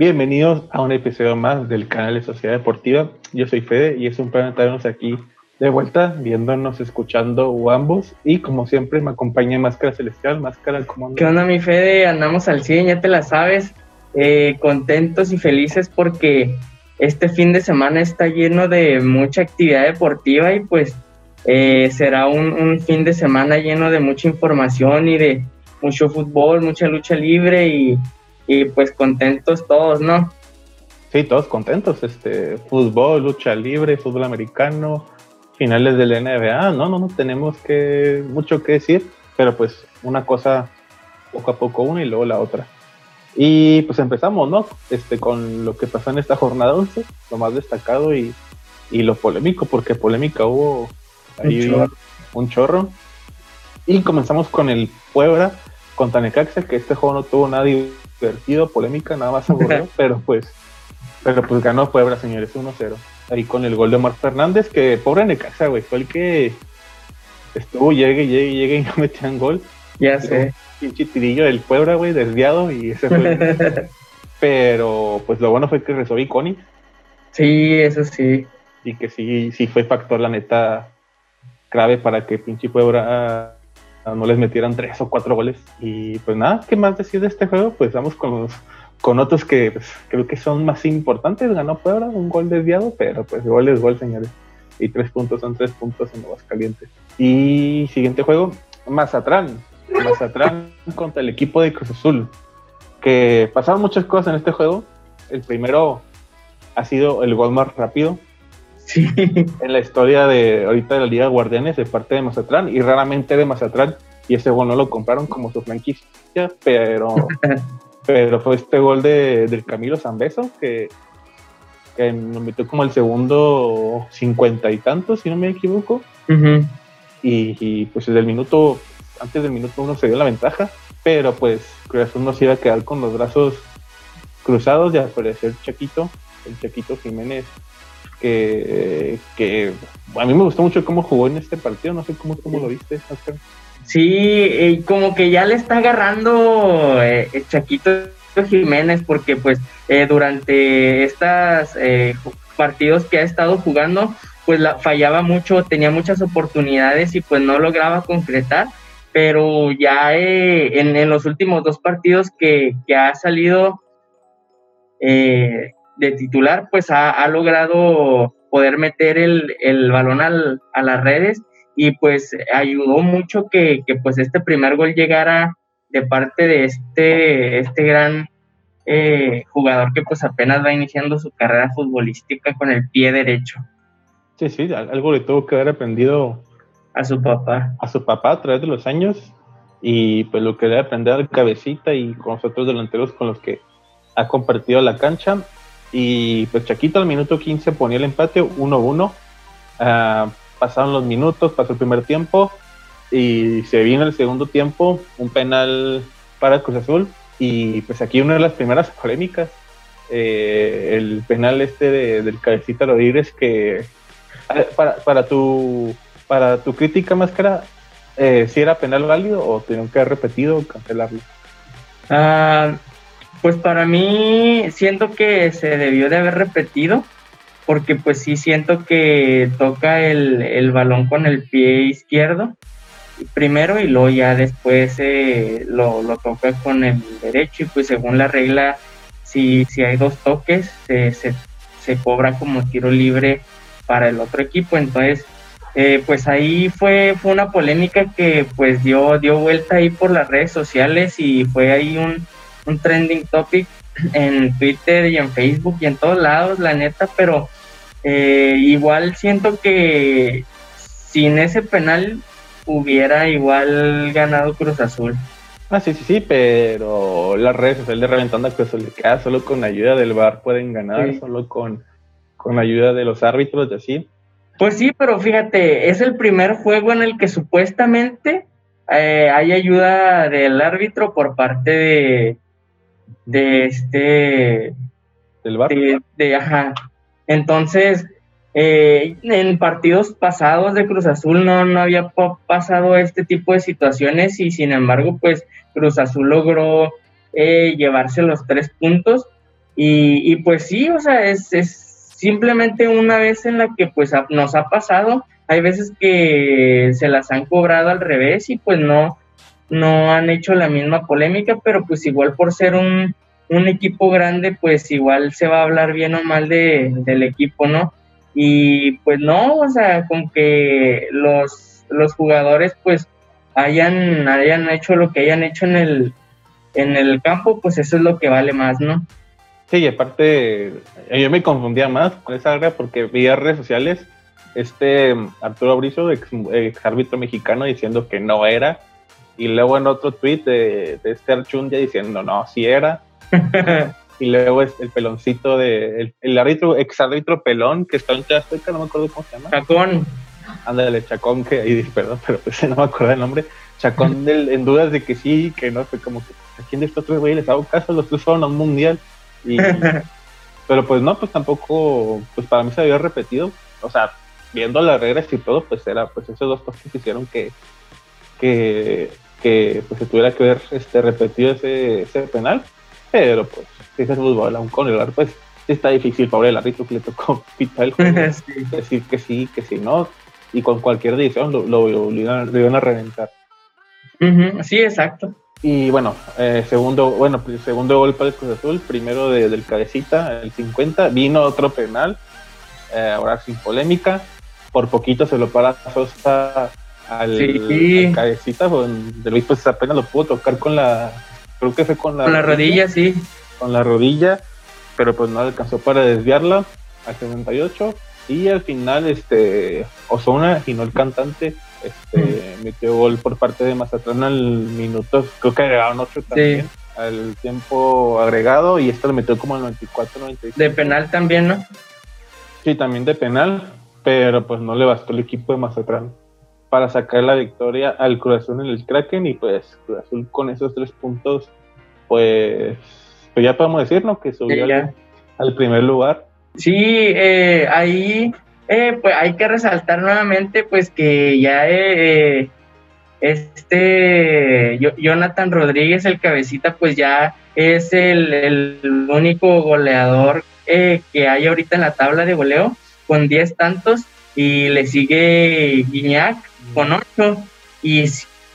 Bienvenidos a un episodio más del canal de Sociedad Deportiva. Yo soy Fede y es un placer estarnos aquí de vuelta, viéndonos, escuchando o ambos. Y como siempre, me acompaña Máscara Celestial. Máscara, ¿cómo ¿Qué onda, mi Fede? Andamos al 100, ya te la sabes. Eh, contentos y felices porque este fin de semana está lleno de mucha actividad deportiva y pues eh, será un, un, fin de semana lleno de mucha información y de mucho fútbol, mucha lucha libre y, y pues contentos todos, ¿no? Sí, todos contentos. Este, fútbol, lucha libre, fútbol americano, finales de la NBA. No, no, no tenemos que mucho que decir, pero pues una cosa poco a poco una y luego la otra. Y pues empezamos, ¿no? Este, con lo que pasó en esta jornada 11, lo más destacado y, y lo polémico, porque polémica hubo ahí un chorro. un chorro. Y comenzamos con el Puebla contra Necaxa, que este juego no tuvo nada divertido, polémica, nada más aburrido, pero pues, pero pues ganó Puebla, señores, 1-0. Ahí con el gol de Omar Fernández, que pobre Necaxa, güey, fue el que estuvo, llegue, llegue, llegue y no metían gol. Ya sé. Pinche tirillo del Puebla, güey, desviado y ese fue. pero pues lo bueno fue que resolví Connie. Sí, eso sí. Y que sí, sí fue factor, la neta, clave para que pinche Puebla no les metieran tres o cuatro goles. Y pues nada, ¿qué más decir de este juego? Pues vamos con los, con otros que pues, creo que son más importantes. Ganó Puebla, un gol desviado, pero pues gol es gol, señores. Y tres puntos son tres puntos en Aguascalientes. Y siguiente juego, Mazatlán. Mazatlán contra el equipo de Cruz Azul. Que pasaron muchas cosas en este juego. El primero ha sido el gol más rápido. Sí. En la historia de ahorita de la Liga Guardianes de parte de Mazatlán y raramente de Mazatlán. Y ese gol no lo compraron como su franquicia, pero, pero fue este gol de, del Camilo Zambeso que, que nos metió como el segundo cincuenta y tantos, si no me equivoco. Uh -huh. y, y, pues desde el minuto, antes del minuto uno se dio la ventaja, pero pues Cruz Azul nos iba a quedar con los brazos cruzados y aparecer Chaquito, el Chaquito Jiménez, que, a mí me gustó mucho cómo jugó en este partido, no sé cómo, cómo lo viste, Oscar. Sí, eh, como que ya le está agarrando eh, el Chaquito Jiménez, porque pues eh, durante estos partidos que ha estado jugando, pues la, fallaba mucho, tenía muchas oportunidades y pues no lograba concretar, pero ya en, en, los últimos dos partidos que ha salido de titular, pues ha, ha, logrado poder meter el, el balón al, a las redes y pues ayudó mucho que, que, pues este primer gol llegara de parte de este, este gran eh, jugador que pues apenas va iniciando su carrera futbolística con el pie derecho. Sí, sí, algo le tuvo que haber aprendido a su papá. A su papá a través de los años y pues lo que debe aprender al cabecita y con los otros delanteros con los que ha compartido la cancha. Y pues Chaquito al minuto 15 ponía el empate 1-1. Uh, pasaron los minutos, pasó el primer tiempo y se vino el segundo tiempo, un penal para Cruz Azul. Y pues aquí una de las primeras polémicas, eh, el penal este de, del cabecita Rodríguez que para, para, tu, para tu crítica máscara, eh, si era penal válido o tuvieron que haber repetido o cancelarlo. Uh, pues para mí siento que se debió de haber repetido porque pues sí siento que toca el, el balón con el pie izquierdo primero y luego ya después eh, lo, lo, toca con el derecho y pues según la regla si, si hay dos toques se, se, se cobra como tiro libre para el otro equipo. Entonces eh, pues ahí fue, fue una polémica que pues dio, dio vuelta ahí por las redes sociales y fue ahí un, un trending topic en Twitter y en Facebook y en todos lados, la neta, pero eh, igual siento que sin ese penal hubiera igual ganado Cruz Azul. Ah, sí, sí, sí, pero las redes sociales de Reventando a Cruz Azul queda solo con ayuda del VAR pueden ganar, sí. solo con, con ayuda de los árbitros y así. Pues sí, pero fíjate, es el primer juego en el que supuestamente eh, hay ayuda del árbitro por parte de, de este... ¿Del VAR? De, de, ajá. Entonces, eh, en partidos pasados de Cruz Azul no, no había pasado este tipo de situaciones y sin embargo, pues Cruz Azul logró eh, llevarse los tres puntos Y, pues sí, o sea, es, es simplemente una vez en la que pues nos ha pasado, hay veces que se las han cobrado al revés y pues no, no han hecho la misma polémica, pero pues igual por ser un, un equipo grande, pues igual se va a hablar bien o mal de, del equipo, ¿no? Y pues no, o sea, con que los, los jugadores pues hayan, hayan hecho lo que hayan hecho en el, en el campo, pues eso es lo que vale más, ¿no? Sí, y aparte, yo me confundía más con esa área porque veía redes sociales este Arturo Brizo, ex, árbitro mexicano, diciendo que no era, y luego en otro tweet de, de este Archundia diciendo no, sí era, y luego es el peloncito de el, árbitro, ex árbitro pelón que está en Chasteca, no me acuerdo cómo se llama. Chacón. Ándale, Chacón, que ahí perdón, pero pues no me acuerdo el nombre. Chacón en dudas de que sí, que no, fue como que a quién de estos tres güeyes les hago caso, los tres fueron a un mundial. pero pues no, pues tampoco, pues para mí se había repetido. O sea, viendo las reglas y todo, pues era pues esos dos cosas que hicieron que, que, que pues se tuviera que ver este repetido ese, ese penal. Pero pues, si es fútbol, aún con el pues está difícil, pobre el árbitro que le tocó pitar el juego. Decir que sí, que sí, no. Y con cualquier decisión lo, lo, iban, a reventar. Sí, exacto. Y bueno, eh, segundo, bueno, segundo gol para el Cruz Azul, primero de, del cabecita, el 50, vino otro penal, eh, ahora sin polémica, por poquito se lo para Sosa al, cabecita, de Luis pues apenas lo pudo tocar con la, creo que fue con la, con la rodilla, sí. Con la rodilla, pero pues no alcanzó para desviarla al 78 y al final este Osona y no el cantante este, metió gol por parte de Mazatlán al minuto, creo que agregaron 8 también, al tiempo agregado, y esto lo metió como al 94, 95. De penal también, ¿no? Sí, también de penal, pero pues no le bastó el equipo de Mazatlán para sacar la victoria al Cruz Azul en el Kraken, y pues Cruz Azul con esos tres puntos, pues, pues ya podemos decir, ¿no? Que subió al, primer lugar. Sí, eh, ahí eh, pues hay que resaltar nuevamente pues que ya eh, este Jonathan Rodríguez, el cabecita, pues ya es el, único goleador eh, que hay ahorita en la tabla de goleo con 10 tantos y le sigue Guiñac con 8 y,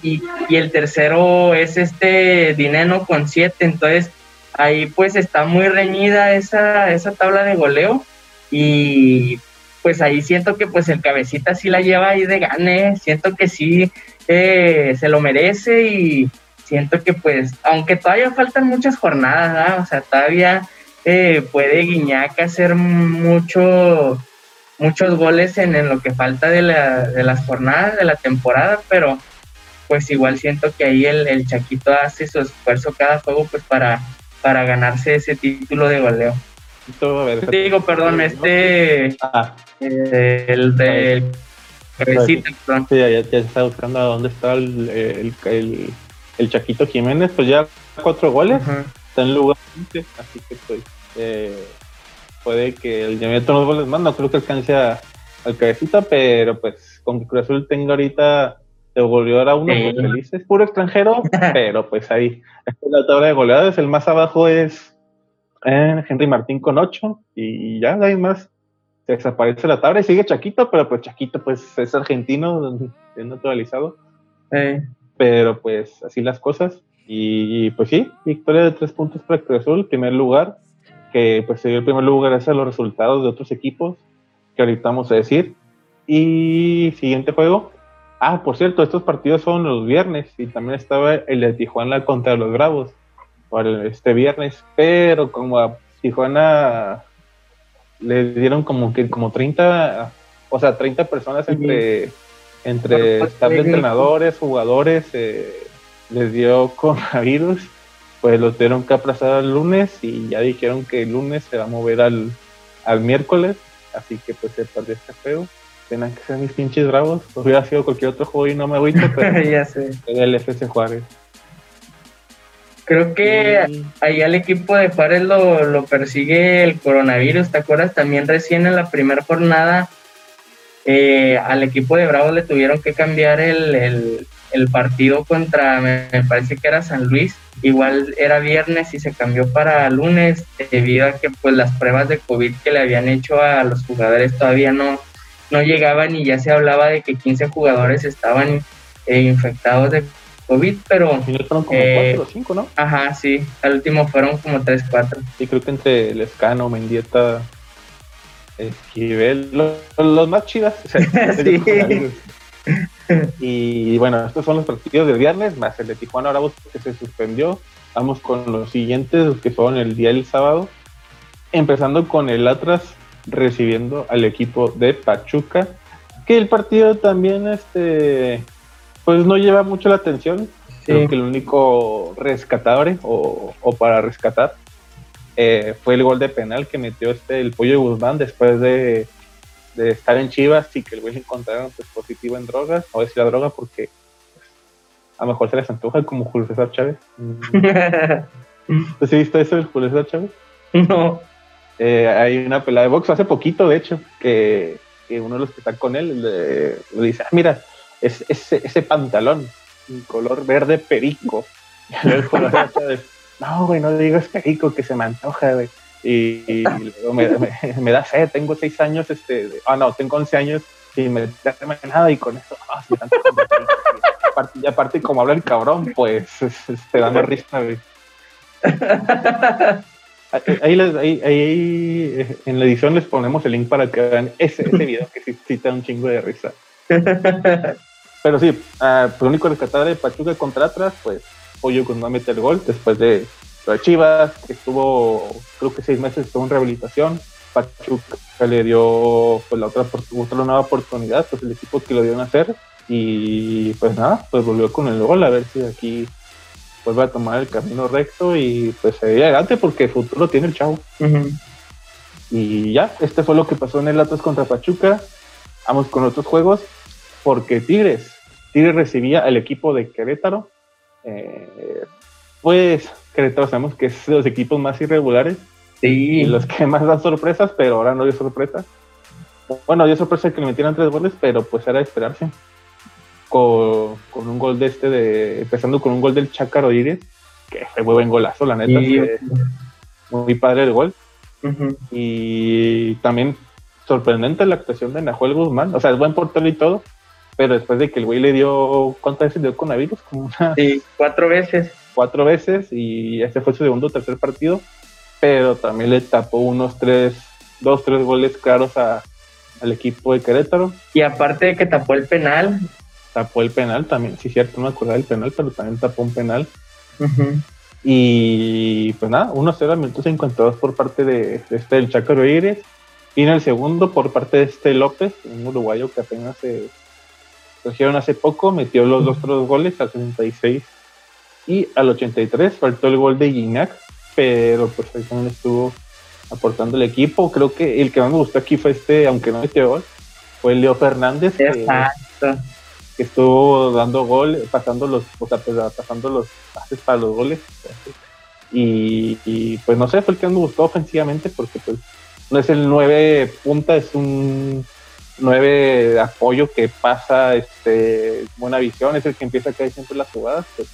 y, y, el tercero es este Dineno con 7, entonces ahí pues está muy reñida esa, esa tabla de goleo. Y pues ahí siento que pues el cabecita sí la lleva ahí de gane, siento que sí eh, se lo merece y siento que pues, aunque todavía faltan muchas jornadas, o sea, todavía eh, puede Guiñac hacer mucho, muchos goles en, lo que falta de, las jornadas de la temporada, pero pues igual siento que ahí el, el Chaquito hace su esfuerzo cada juego pues para, para ganarse ese título de goleo. Digo, perdón, este. Ah. Eh, el del. Sí, ya, ya, está buscando a dónde está el, el, el, Chaquito Jiménez. Pues ya cuatro goles. Está en lugar 20. Así que, pues. Eh, puede que el Llamamiento los goles más. No creo que alcance al cabecita, pero pues con que Cruz Azul tenga ahorita de goleador a uno, pues felices. Puro extranjero, pero pues ahí. La tabla de goleadas, el más abajo es Henry Martín con 8 y ya, hay más. Se desaparece la tabla y sigue Chaquito, pero pues Chaquito pues es argentino, es naturalizado. Pero pues así las cosas. Y pues sí, victoria de tres puntos para Cruz Azul, primer lugar, que pues se dio el primer lugar gracias a los resultados de otros equipos, que ahorita vamos a decir. Y siguiente juego. Ah, por cierto, estos partidos son los viernes y también estaba el de Tijuana contra los Bravos este viernes, pero como a Tijuana le dieron como que como 30, o sea, 30 personas entre, entre staff de entrenadores, jugadores, eh, les dio coronavirus, pues lo tuvieron que aplazar al lunes y ya dijeron que el lunes se va a mover al, al miércoles, así que pues se perdió este feo. Tenían que ser mis pinches bravos, hubiera sido cualquier otro juego y no me agüito, pero ya sé. el FC Juárez. Creo que ahí al equipo de Juárez lo, persigue el coronavirus, ¿te acuerdas? También recién en la primera jornada eh, al equipo de Bravo le tuvieron que cambiar el, el partido contra, me, parece que era San Luis, igual era viernes y se cambió para lunes debido a que pues las pruebas de COVID que le habían hecho a los jugadores todavía no, no llegaban y ya se hablaba de que 15 jugadores estaban eh, infectados de COVID, pero... fueron como eh, cuatro o cinco, ¿no? Ajá, sí, al último fueron como tres, cuatro. Sí, creo que entre Lescano, Mendieta, Esquivel, los, más chidas. y bueno, estos son los partidos del viernes, más el de Tijuana Bravos que se suspendió. Vamos con los siguientes, que son el día del sábado. Empezando con el Atlas recibiendo al equipo de Pachuca, que el partido también este pues no lleva mucho la atención. Creo que el único rescatable o, para rescatar eh, fue el gol de penal que metió este el pollo de Guzmán después de, estar en Chivas y que el güey le encontraron pues, positivo en drogas, o decir la droga porque pues, a lo mejor se les antoja como Julio César Chávez. ¿Has visto eso del Julio César Chávez? No. Eh, hay una pelada de box hace poquito, de hecho, que, uno de los que está con él le, dice, ah, mira, es, ese pantalón, un color verde perico. no, güey, no digas perico, que se me antoja, güey. Y, luego me, da sed, tengo seis años, este, ah, no, tengo once años y me da nada y con eso, ah, y aparte, como habla el cabrón, pues te da más risa. Ahí, ahí, ahí, en la edición les ponemos el link para que vean ese, ese video que sí, sí, da un chingo de risa. Pero sí, uh, único rescatable de Pachuca contra atrás, pues Pollo con no meter gol después de lo de Chivas, que estuvo creo que seis meses estuvo en rehabilitación. Pachuca le dio pues la otra, otra nueva oportunidad, pues el equipo que lo dio a hacer. Y pues nada, pues volvió con el gol a ver si aquí vuelve a tomar el camino recto y pues seguir adelante porque el futuro tiene el chavo. Y ya, este fue lo que pasó en el Atlas contra Pachuca. Vamos con otros juegos porque Tigres Tigres recibía al equipo de Querétaro. Eh, pues Querétaro sabemos que es de los equipos más irregulares y los que más dan sorpresas, pero ahora no dio sorpresa. Bueno, dio sorpresa que le metieran tres goles, pero pues era de esperarse. Con, un gol de este, de, empezando con un gol del Chácaro Iris, que fue muy buen golazo, la neta. muy padre el gol. Y también sorprendente la actuación de Nahuel Guzmán. O sea, es buen portero y todo, pero después de que el güey le dio, ¿cuántas veces le dio coronavirus? Como Sí, cuatro veces. Cuatro veces y este fue su segundo o tercer partido, pero también le tapó unos tres, dos, tres goles claros a, al equipo de Querétaro. Y aparte de que tapó el penal. Tapó el penal también, sí, cierto, no me acordaba del penal, pero también tapó un penal. Y pues nada, 1-0 al minuto 52 por parte de, este del Chácaro Iris. Y en el segundo por parte de este López, un uruguayo que apenas se trajeron hace poco, metió los dos otros goles al 66 y al 83, faltó el gol de Gignac, pero pues ahí también estuvo aportando el equipo. Creo que el que más me gustó aquí fue este, aunque no metió gol, fue Leo Fernández. Que, estuvo dando gol, pasando los, o sea, pues, pasando los pases para los goles. Y, y, pues no sé, fue el que más me gustó ofensivamente porque pues no es el 9 punta, es un nueve de apoyo que pasa este buena visión, es el que empieza a caer siempre las jugadas, pues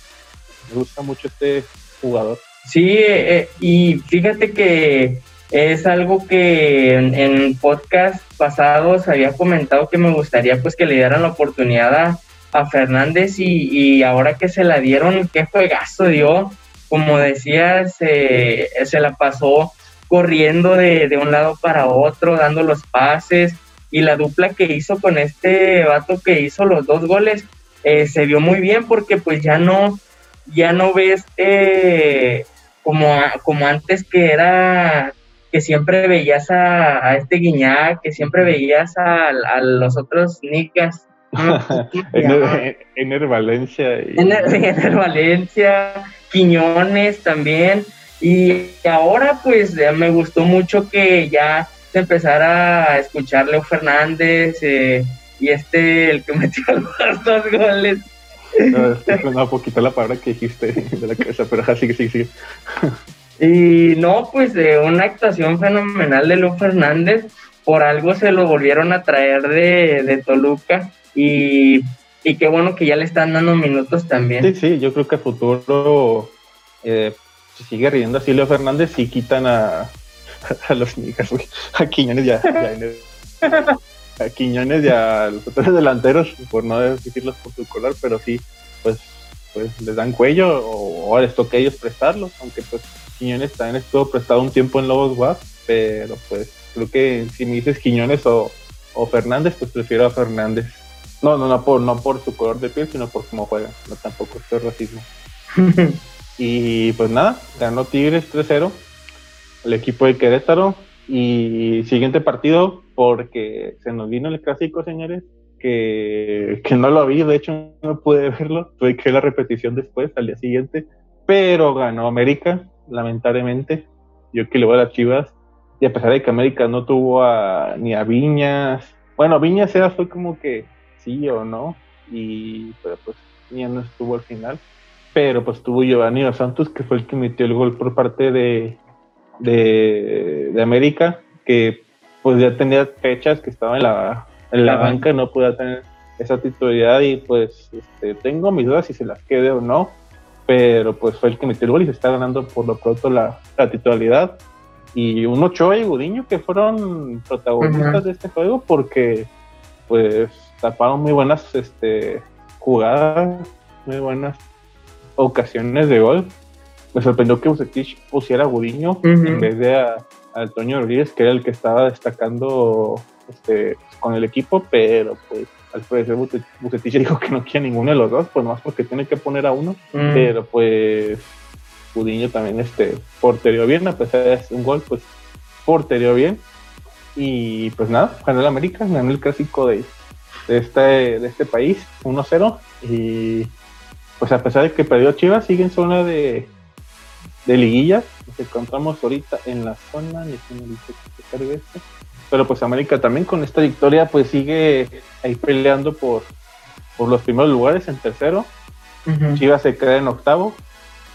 me gusta mucho este jugador. Sí, eh, y fíjate que es algo que en, en, podcast pasados había comentado que me gustaría pues que le dieran la oportunidad a, Fernández y, ahora que se la dieron, qué juegazo dio, como decías, se la pasó corriendo de, de un lado para otro, dando los pases, y la dupla que hizo con este vato que hizo los dos goles eh, se vio muy bien porque pues ya no ya no ves eh, como, como antes que era que siempre veías a, este Guiñac, que siempre veías a, los otros Nicas. Ener Valencia. Y... Ener, Valencia, Quiñones también. Y ahora pues me gustó mucho que ya empezar a escuchar Leo Fernández eh, y este, el que metió los dos goles. No, no, poquito la palabra que dijiste de la cabeza, pero así que sí, sí. Y no, pues de una actuación fenomenal de Leo Fernández, por algo se lo volvieron a traer de, de Toluca y y qué bueno que ya le están dando minutos también. Sí, sí, yo creo que a futuro, eh, si sigue riendo así Leo Fernández, si quitan a, a los niggas, a Quiñones ya, a Quiñones y a los otros delanteros, por no decirlos por su color, pero sí, pues, pues les dan cuello o, les toca a ellos prestarlos, aunque pues Quiñones también estuvo prestado un tiempo en Lobos WAP, pero pues creo que si me dices Quiñones o, o Fernández, pues prefiero a Fernández. No, no, no por, no por su color de piel, sino por cómo juega. No tampoco es racismo. y pues nada, ganó Tigres 3-0 el equipo de Querétaro. Y siguiente partido, porque se nos vino el clásico, señores, que, que no lo vi, de hecho no pude verlo, tuve que la repetición después, al día siguiente, pero ganó América, lamentablemente. Yo que le voy a las Chivas, y a pesar de que América no tuvo a, ni a Viñas, bueno, Viñas era fue como que sí o no, y pero pues Viñas no estuvo al final, pero pues tuvo Giovanni Santos, que fue el que metió el gol por parte de, de, América, que pues ya tenía fechas que estaba en la, en la banca, no podía tener esa titularidad y pues este, tengo mis dudas si se las quede o no, pero pues fue el que metió el gol y se está ganando por lo pronto la, la titularidad. Y un Ochoa y Gudiño que fueron protagonistas de este juego porque pues taparon muy buenas este, jugadas, muy buenas ocasiones de gol me sorprendió que Bucetich pusiera a Gudiño en vez de a, Antonio Rodríguez, que era el que estaba destacando este, con el equipo, pero pues al parecer Bucetich dijo que no quiere ninguno de los dos, pues más porque tiene que poner a uno, pero pues Gudiño también este, porterió bien, a pesar de un gol, pues porterió bien. Y pues nada, ganó el América, ganó el clásico de, de, este, de este país, 1-0. Y pues a pesar de que perdió Chivas, sigue en zona de, de liguillas. Nos encontramos ahorita en la zona, pero pues América también con esta victoria pues sigue ahí peleando por, por los primeros lugares en tercero. Chivas se queda en octavo,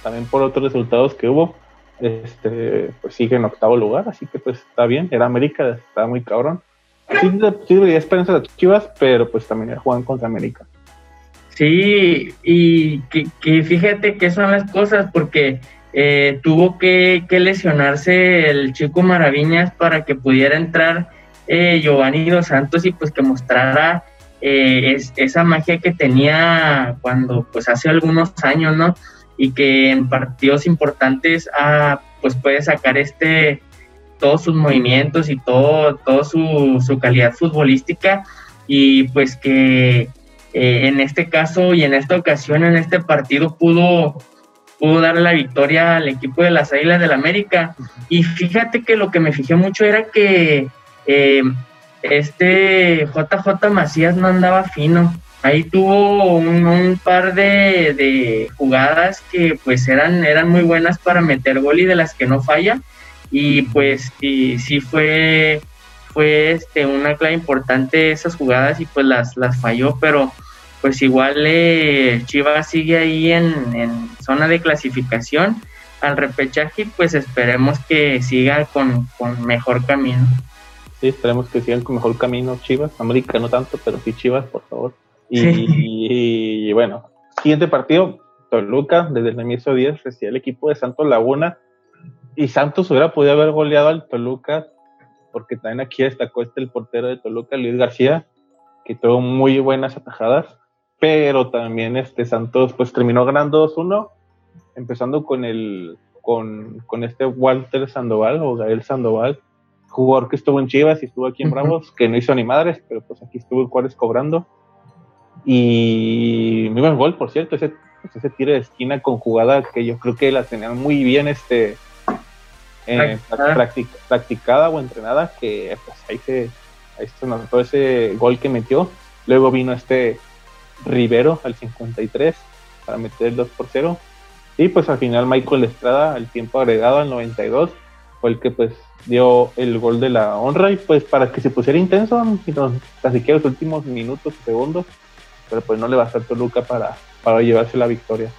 también por otros resultados que hubo, este pues sigue en octavo lugar, así que pues está bien, era América, está muy cabrón. Sí, sí debería esperanza de Chivas, pero pues también juegan contra América. Sí, y que, que, fíjate que son las cosas, porque eh, tuvo que, lesionarse el chico Maraviñas para que pudiera entrar eh, Giovanni Dos Santos y pues que mostrara eh, esa magia que tenía cuando pues hace algunos años, ¿no? Y que en partidos importantes ah, pues puede sacar este todos sus movimientos y todo, todo su, su calidad futbolística y pues que en este caso y en esta ocasión, en este partido pudo pudo darle la victoria al equipo de las Águilas del América. Y fíjate que lo que me fijé mucho era que eh, este JJ Macías no andaba fino. Ahí tuvo un, par de, jugadas que pues eran, eran muy buenas para meter gol y de las que no falla. Y pues sí, sí fue, fue este, una clave importante esas jugadas y pues las, las falló, pero pues igual eh, Chivas sigue ahí en, zona de clasificación. Al repechaje, pues esperemos que siga con, mejor camino. Sí, esperemos que sigan con mejor camino Chivas, América no tanto, pero sí Chivas, por favor. Y, bueno, siguiente partido, Toluca, desde el inicio 10, recibe el equipo de Santos Laguna, y Santos hubiera podido haber goleado al Toluca, porque también aquí destacó este el portero de Toluca, Luis García, que tuvo muy buenas atajadas pero también este Santos pues terminó ganando 2-1, empezando con el con, este Walter Sandoval o Gael Sandoval, jugador que estuvo en Chivas y estuvo aquí en Bravos, que no hizo ni madres, pero pues aquí estuvo el Juárez cobrando. Y muy buen gol, por cierto, ese, pues, ese tiro de esquina con jugada que yo creo que la tenían muy bien este eh, practicada o entrenada, que pues ahí se, ahí se notó ese gol que metió. Luego vino este Rivero al 53 para meter el 2 por 0. Y pues al final Michael Estrada al tiempo agregado al 92 fue el que pues dio el gol de la honra y pues para que se pusiera intenso, casi que los últimos minutos, segundos, pero pues no le va a Toluca para, para llevarse la victoria.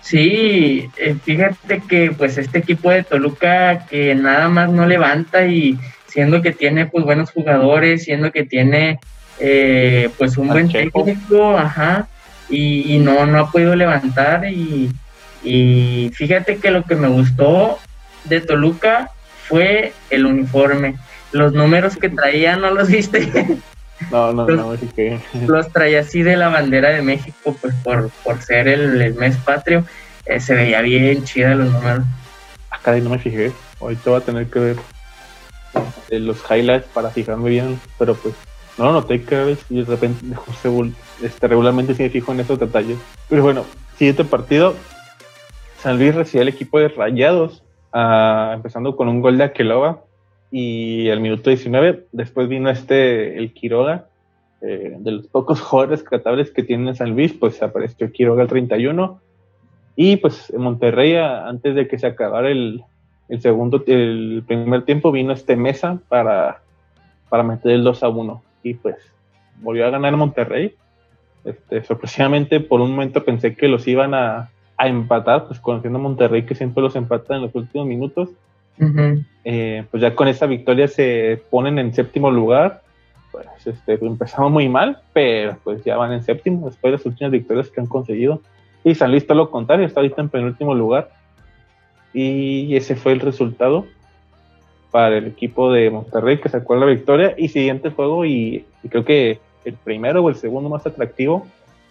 Sí, eh, fíjate que pues este equipo de Toluca que nada más no levanta y siendo que tiene pues buenos jugadores, siendo que tiene eh, pues un buen técnico, ajá, y, no, no ha podido levantar y, y fíjate que lo que me gustó de Toluca fue el uniforme. Los números que traía, ¿no los viste? No, no, no, así que... Los traía así de la bandera de México, pues por, por ser el, mes patrio. Eh, se veía bien chida los números. Acá ah, no me fijé. Ahorita voy a tener que ver eh, los highlights para fijarme bien, pero pues no lo noté cada vez y de repente este, regularmente sí me fijo en esos detalles. Pero bueno, siguiente partido, San Luis recibe el equipo de Rayados, ah, empezando con un gol de Aqueloba y al minuto 19, después vino este, el Quiroga, eh, de los pocos jugadores rescatables que tiene San Luis, pues apareció Quiroga al 31 y pues en Monterrey, antes de que se acabara el, el segundo, el primer tiempo, vino este Mesa para, para meter el 2 a 1 y pues volvió a ganar Monterrey. Este, sorpresivamente por un momento pensé que los iban a, a empatar, pues conociendo a Monterrey que siempre los empatan en los últimos minutos. Eh, pues ya con esa victoria se ponen en séptimo lugar. Pues este, empezamos muy mal, pero pues ya van en séptimo después de las últimas victorias que han conseguido. Y San Luis todo lo contrario, está ahorita en penúltimo lugar. Y ese fue el resultado para el equipo de Monterrey que sacó la victoria. Y siguiente juego, y, creo que el primero o el segundo más atractivo,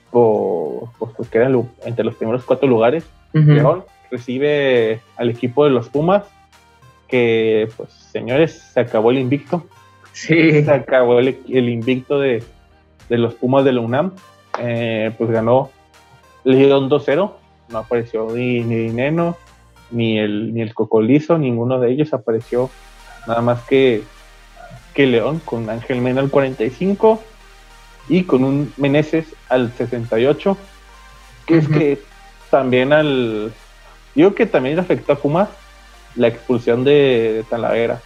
por, pues que entre los primeros cuatro lugares. León recibe al equipo de los Pumas, que pues señores, se acabó el invicto. Sí. Se acabó el, invicto de, los Pumas de la UNAM. Eh, pues ganó León 2-0. No apareció ni, ni Neno, ni el, ni el Cocolizo, ninguno de ellos apareció nada más que, que León con Ángel Mena al 45 y con un Meneses al 68, que es que también al... Digo que también le afectó a Pumas la expulsión de, Talavera.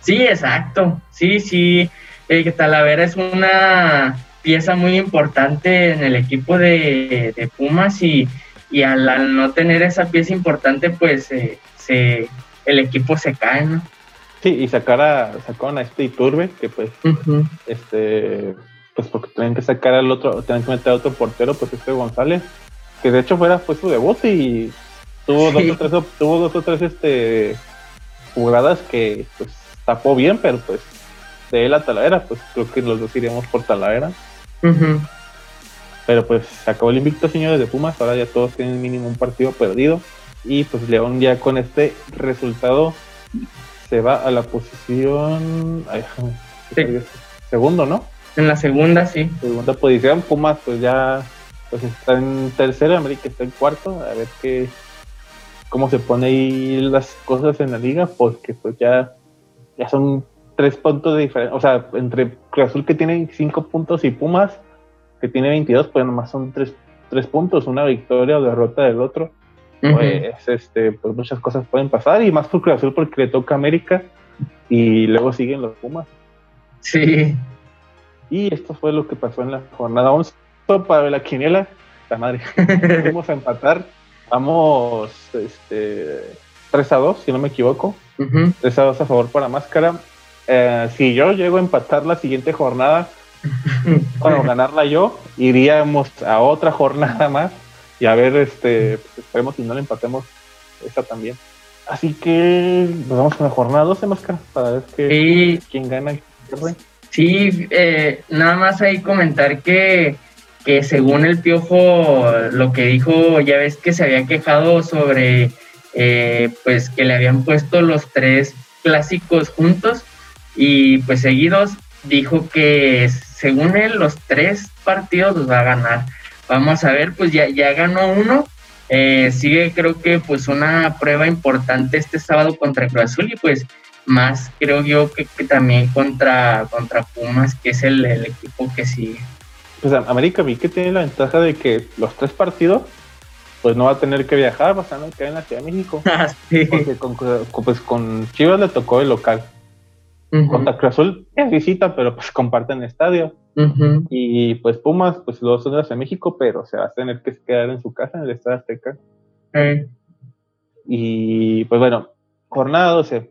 Sí, exacto. Sí, sí. Eh, que Talavera es una pieza muy importante en el equipo de, Pumas y, y al, no tener esa pieza importante, pues eh, se, el equipo se cae, ¿no? Sí, y sacar a, sacaron a este Iturbe, que pues, este, pues porque tienen que sacar al otro, tienen que meter a otro portero, pues este González, que de hecho fuera fue su debut y tuvo dos o tres, tuvo dos o tres este jugadas que pues tapó bien, pero pues de él a Talavera, pues creo que los dos iríamos por Talavera. Pero pues se acabó el invicto, señores de Pumas, ahora ya todos tienen mínimo un partido perdido. Y pues León ya con este resultado se va a la posición. Segundo, ¿no? En la segunda, sí. Segunda posición. Pumas, pues ya pues está en tercero. América está en cuarto. A ver qué. Cómo se pone ahí las cosas en la liga, porque pues ya, ya son tres puntos de diferencia. O sea, entre Cruz Azul que tiene cinco puntos y Pumas que tiene 22, pues nomás son tres, tres puntos, una victoria o derrota del otro pues, este, pues muchas cosas pueden pasar y más por Cruz Azul porque le toca América y luego siguen los Pumas. Sí. Y esto fue lo que pasó en la jornada 11 para la quiniela. La madre. Vamos a empatar. Vamos este, 3 a 2, si no me equivoco. 3 a 2 a favor para Máscara. Eh, si yo llego a empatar la siguiente jornada, bueno, ganarla yo, iríamos a otra jornada más y a ver, este, pues, esperemos si no le empatemos esa también. Así que nos vamos con la jornada 12, Máscara, para ver que, quién gana. Sí, eh, nada más ahí comentar que, que según el Piojo, lo que dijo, ya ves que se había quejado sobre, eh, pues que le habían puesto los tres clásicos juntos y pues seguidos, dijo que según él los tres partidos los va a ganar vamos a ver, pues ya, ya ganó uno. Eh, sigue creo que pues una prueba importante este sábado contra Cruz Azul y pues más creo yo que, también contra, contra Pumas, que es el, equipo que sigue. Pues América vi que tiene la ventaja de que los tres partidos pues no va a tener que viajar, va a tener que en la Ciudad de México. Ah, sí. Porque con, pues, con Chivas le tocó el local. Contra Cruz Azul es visita, pero pues comparten estadio. Y pues Pumas, pues los son de México, pero se va a tener que quedar en su casa en el Estado Azteca. Y pues bueno, jornada 12.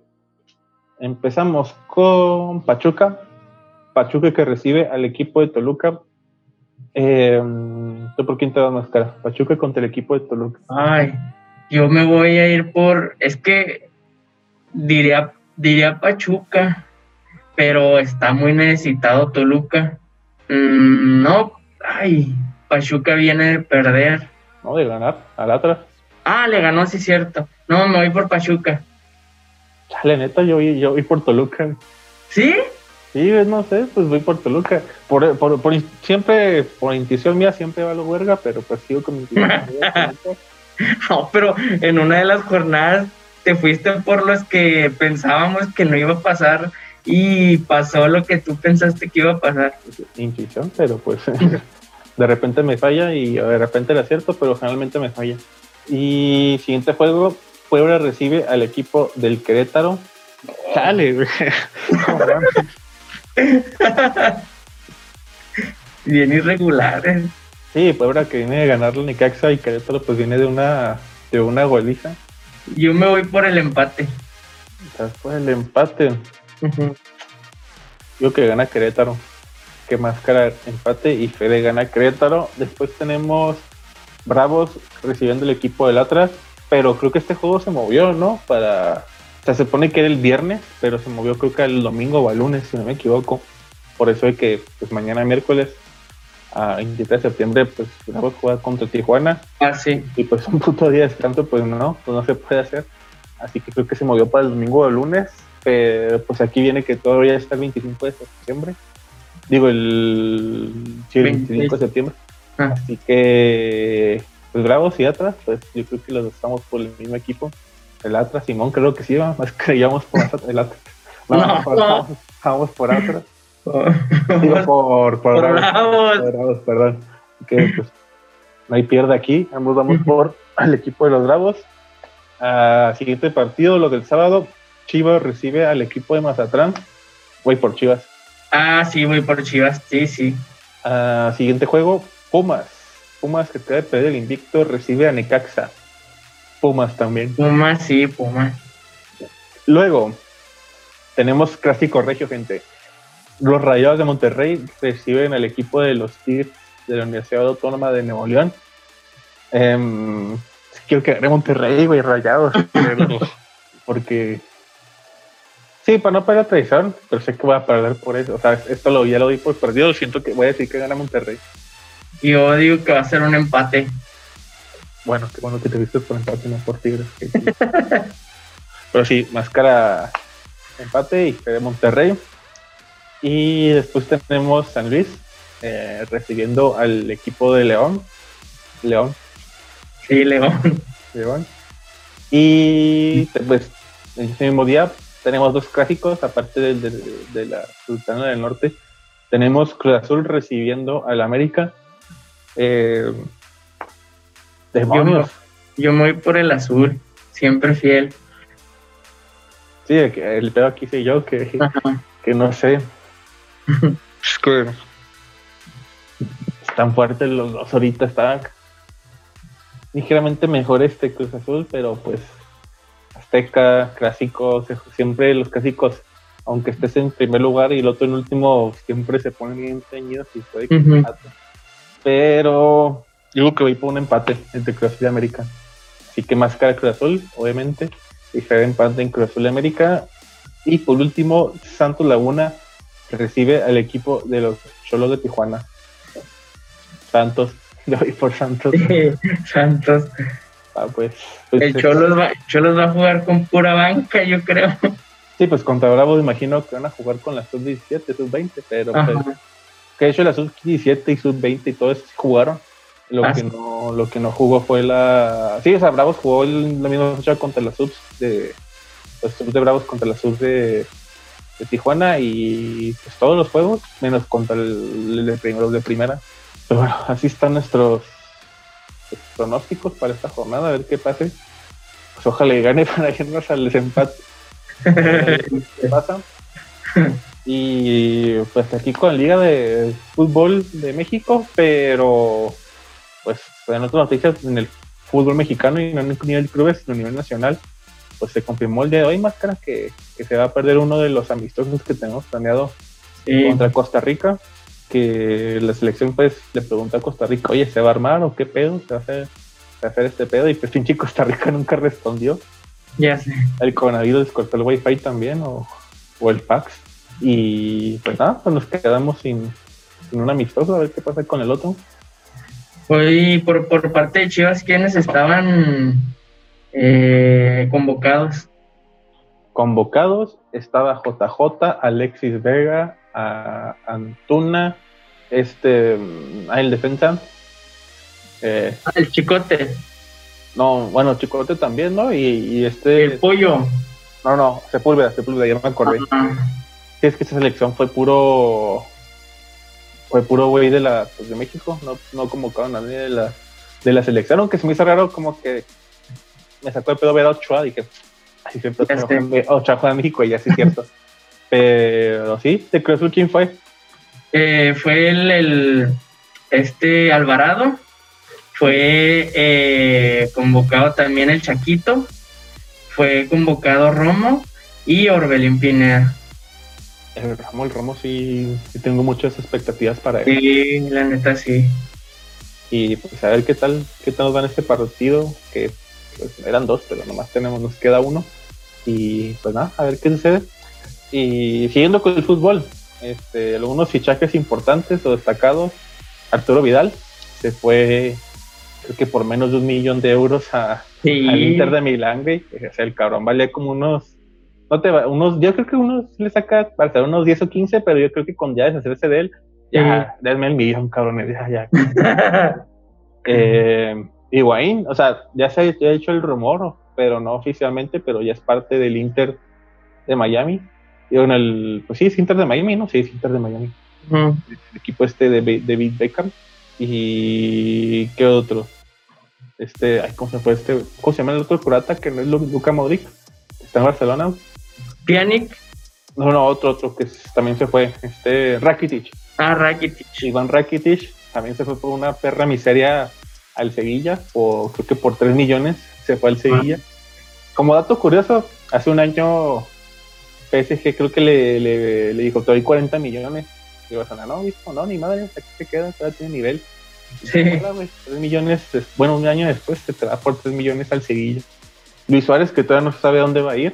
Empezamos con Pachuca. Pachuca que recibe al equipo de Toluca. Eh, ¿Tú por quién te das más cara? Pachuca contra el equipo de Toluca. Ay, yo me voy a ir por. Es que diría, diría Pachuca, pero está muy necesitado Toluca. Mm, no, ay, Pachuca viene de perder. No, de ganar al Atlas. Ah, le ganó, sí, cierto. No, me voy por Pachuca. Chale, neta, yo voy, yo voy por Toluca. ¿Sí? Sí, no sé, pues voy por Toluca. Por, por, por siempre, por intuición mía, siempre va a lo huerga, pero pues sigo con mi intuición. no, pero en una de las jornadas te fuiste por los que pensábamos que no iba a pasar y pasó lo que tú pensaste que iba a pasar. Intuición, pero pues de repente me falla y de repente le acierto, pero generalmente me falla. Y siguiente juego, Puebla recibe al equipo del Querétaro. Chale, güey. Bien irregulares. Sí, Puebla que viene de ganarle Necaxa y Querétaro pues viene de una de una goliza. Yo me voy por el empate. Estás por el empate. Yo que gana Querétaro. Que máscara empate y Fede gana Querétaro. Después tenemos Bravos recibiendo el equipo del Atlas. Pero creo que este juego se movió, ¿no? Para. O sea, se pone que era el viernes, pero se movió creo que el domingo o al lunes, si no me equivoco. Por eso es que pues mañana miércoles a 23 de septiembre, pues Bravos juega contra Tijuana. Ah, sí. Y pues un puto día de descanso, pues no, pues no se puede hacer. Así que creo que se movió para el domingo o el lunes. Pero pues aquí viene que todavía está el 25 de septiembre. Digo, el, sí, el 25 de septiembre. Ah. Así que, pues Bravos y Atlas, pues yo creo que los estamos por el mismo equipo. El Atlas, Simón, creo que sí, más creíamos por el Atlas. Vamos, no, por, no. vamos por Atlas. Digo, por, por, por Bravos, por Bravos, perdón. Que pues no hay pierde aquí. Ambos vamos por el equipo de los Bravos. Uh, siguiente partido, lo del sábado. Chivas recibe al equipo de Mazatlán. Voy por Chivas. Ah, sí, voy por Chivas. Sí, sí. Uh, siguiente juego, Pumas. Pumas que acaba de perder el invicto recibe a Necaxa. Pumas también. Pumas, sí, Pumas. Luego, tenemos clásico regio, gente. Los Rayados de Monterrey reciben al equipo de los Tigres de la Universidad Autónoma de Nuevo León. Eh, quiero que gane Monterrey, güey, Rayados. porque Sí, para no perder traición, pero sé que voy a perder por eso. O sea, esto lo, ya lo di por perdido. Siento que voy a decir que gana Monterrey. Yo digo que va a ser un empate. Bueno, qué bueno que te viste por empate, no por Tigres. pero sí, máscara empate y de Monterrey. Y después tenemos San Luis eh, recibiendo al equipo de León. León. Sí, León. León. Y pues el mismo día tenemos dos clásicos, aparte de, de, de, la Sultana del Norte. Tenemos Cruz Azul recibiendo al América. Eh, demonios. Yo, yo, me voy por el azul, siempre fiel. Sí, el pedo aquí soy yo, que, que no sé. es que están fuertes los dos ahorita, están ligeramente mejor este Cruz Azul, pero pues Azteca, clásicos, siempre los clásicos, aunque estés en primer lugar y el otro en último, siempre se ponen bien teñidos y puede que uh -huh. Pero digo que voy por un empate entre Cruz Azul y América. Así que más cara Cruz Azul, obviamente, y Fede empate en Cruz Azul y América. Y por último, Santos Laguna recibe al equipo de los Cholos de Tijuana. Santos, yo voy por Santos. Santos. Ah, pues, pues, el Cholos va, Cholos va a jugar con pura banca, yo creo. Sí, pues contra Bravos imagino que van a jugar con la sub-17, sub-20, pero pues, que de hecho la sub-17 y sub-20 y todo eso jugaron. Lo, ah, que sí. no, lo que no jugó fue la... Sí, o sea, Bravos jugó el, la misma fecha contra las subs de... Los subs de Bravos contra las subs de, de Tijuana y pues todos los juegos, menos contra el, el de, primero, de primera. Pero bueno, así están nuestros pronósticos para esta jornada, a ver qué pase. Pues ojalá y gane para irnos al desempate. ¿Qué pasa? Y pues aquí con la Liga de Fútbol de México, pero pues en otras noticias en el fútbol mexicano y no en el nivel de clubes, sino a nivel nacional, pues se confirmó el día de hoy, Máscara, que, que se va a perder uno de los amistosos que tenemos planeado sí. contra Costa Rica. Que la selección pues le preguntó a Costa Rica, oye, ¿se va a armar o qué pedo? ¿Se va a hacer, va a hacer este pedo? Y pues pinche Costa Rica nunca respondió. Ya sé. El coronavirus cortó el wifi también o, o el fax. Y pues nada, pues nos quedamos sin, sin un amistoso, a ver qué pasa con el otro. Hoy por, por parte de Chivas, ¿quiénes estaban eh, convocados? Convocados estaba JJ, Alexis Vega, a Antuna, este, a el defensa. Eh, Ah, el chicote, no, bueno, Chicote también, ¿no? Y, y este. el pollo. No, no, Sepúlveda, Sepúlveda, ya me acordé. Sí, es que esa selección fue puro. Fue puro güey de la pues, de México, no, no convocaron a nadie de la, de la selección, aunque se me hizo raro como que me sacó de pedo ver a Ochoa y que así siempre. Ochoa juega en México y así es cierto. Pero sí, ¿de Cruz Azul quién fue? eh, fue el, el- este Alvarado, fue eh, convocado también el Chaquito, fue convocado Romo y Orbelín Pineda. El Ramo, el Ramo sí, sí tengo muchas expectativas para él. Sí, la neta sí. Y pues a ver qué tal, qué tal nos va en este partido, que pues, eran dos, pero nomás tenemos, nos queda uno. Y pues nada, a ver qué sucede. Y siguiendo con el fútbol, este, algunos fichajes importantes o destacados. Arturo Vidal se fue, creo que por menos de un millón de euros a, Sí, al Inter de Milán, güey. O sea, el cabrón valía como unos, no te va, unos, yo creo que unos le saca para ser unos 10 o 15, pero yo creo que con ya deshacerse de él, ya, denme el millón, cabrón, ya, ya. Eh, Higuaín, o sea, ya se ha ya ha hecho el rumor, pero no oficialmente, pero ya es parte del Inter de Miami. Y en el, pues sí, es Inter de Miami, ¿no? Sí, es Inter de Miami. El equipo este de Be- David Beckham. Y qué otro. Este, ay, ¿cómo se fue este? ¿Cómo se llama el otro curata que no es Lu- Luka Modric? Está en Barcelona. Pjanic, No, no, otro, otro que también se fue. Este, Rakitic. ah, Rakitic. Iván Rakitic también se fue por una perra miseria al Sevilla, o creo que por 3 millones se fue al Sevilla. Como dato curioso, hace un año PSG creo que le, le, le dijo, te doy 40 millones. Y Barcelona, no, dijo, no, ni madre, aquí se queda, todavía tiene nivel. Sí. Hola, güey, 3 millones, bueno, un año después se te da por 3 millones al Sevilla. Luis Suárez, que todavía no sabe a dónde va a ir,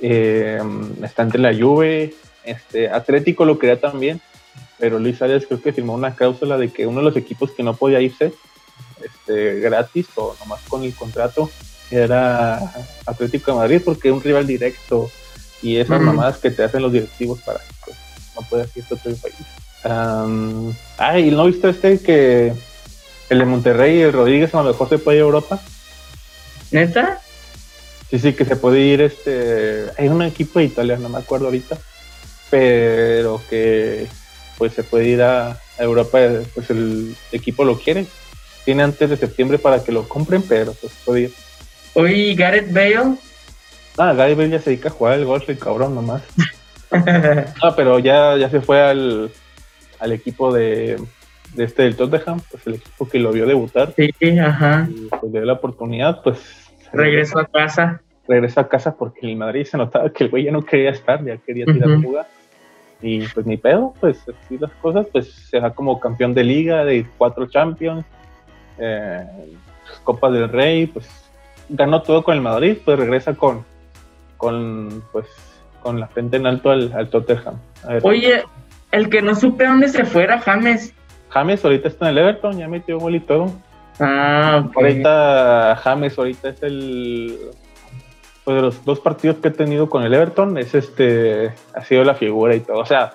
eh, está entre la Juve, este, Atlético lo quería también, pero Luis Suárez creo que firmó una cláusula de que uno de los equipos que no podía irse este, gratis o nomás con el contrato era Atlético de Madrid porque es un rival directo y esas mamadas que te hacen los directivos para que pues, no puedas irte a otro país. Am, ah, ¿y no viste este que el de Monterrey y el Rodríguez a lo mejor se puede ir a Europa? ¿Neta? Sí, sí, que se puede ir este. Hay un equipo de Italia, no me acuerdo ahorita. Pero que pues se puede ir a, a Europa, pues el equipo lo quiere. Tiene antes de septiembre para que lo compren, pero pues puede ir. Oye, Gareth Bale. Ah, Gary Bale ya se dedica a jugar el golf, el cabrón nomás. Ah, pero ya, ya se fue al, al equipo de, de este del Tottenham, pues el equipo que lo vio debutar sí, ajá. y pues le dio la oportunidad, pues Regresó a casa. regresó a casa porque en el Madrid se notaba que el güey ya no quería estar, ya quería tirar Ujú. fuga. Y pues ni pedo, pues así las cosas, pues se va como campeón de liga, de cuatro Champions, eh, Copa del Rey, pues ganó todo con el Madrid, pues regresa con, con pues con la frente en alto al, al Tottenham. Ver, Oye, el que no supe a dónde se fuera, James. James ahorita está en el Everton, ya metió gol y todo. Ah, ok. Ahorita James ahorita es el pues de los dos partidos que he tenido con el Everton es este ha sido la figura y todo, o sea,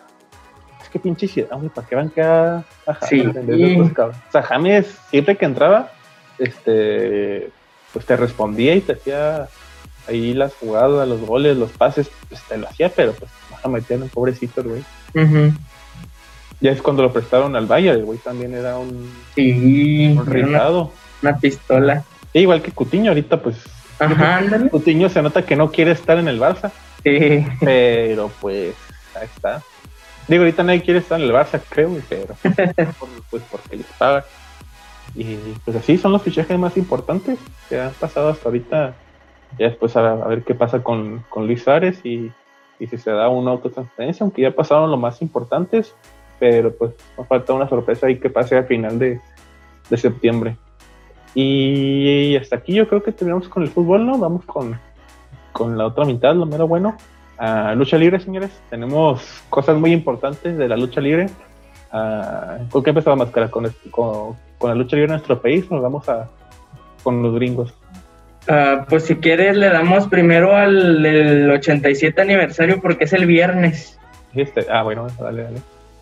es que pinche ciudad, para qué van a James Sí. otros cabrones? O sea, James siempre que entraba este pues te respondía y te hacía ahí las jugadas, los goles, los pases, pues te lo hacía, pero pues vas a meter un pobrecito güey. Ya es cuando lo prestaron al Bayern, el güey también era un, Sí, un una, rizado. una pistola. Igual que Cutiño ahorita, pues Ajá, ándale. Coutinho se nota que no quiere estar en el Barça, Sí. pero pues ahí está. Digo, ahorita nadie quiere estar en el Barça, creo, güey, pero pues porque les pagan. Y pues así son los fichajes más importantes que han pasado hasta ahorita. Ya después a, a ver qué pasa con, con Luis Suárez y, y si se da una autotransferencia, aunque ya pasaron los más importantes. pero pues nos falta una sorpresa ahí que pase a final de, de septiembre. Y hasta aquí yo creo que terminamos con el fútbol, ¿no? Vamos con, con la otra mitad, lo mero bueno. a lucha libre, señores. Tenemos cosas muy importantes de la lucha libre. Uh, ¿Con qué empezaba Máscara? ¿Con, con, con la lucha libre en nuestro país? Nos vamos a con los gringos. Uh, pues si quieres le damos primero al 87 aniversario porque es el viernes. Este, ah, bueno, dale, dale.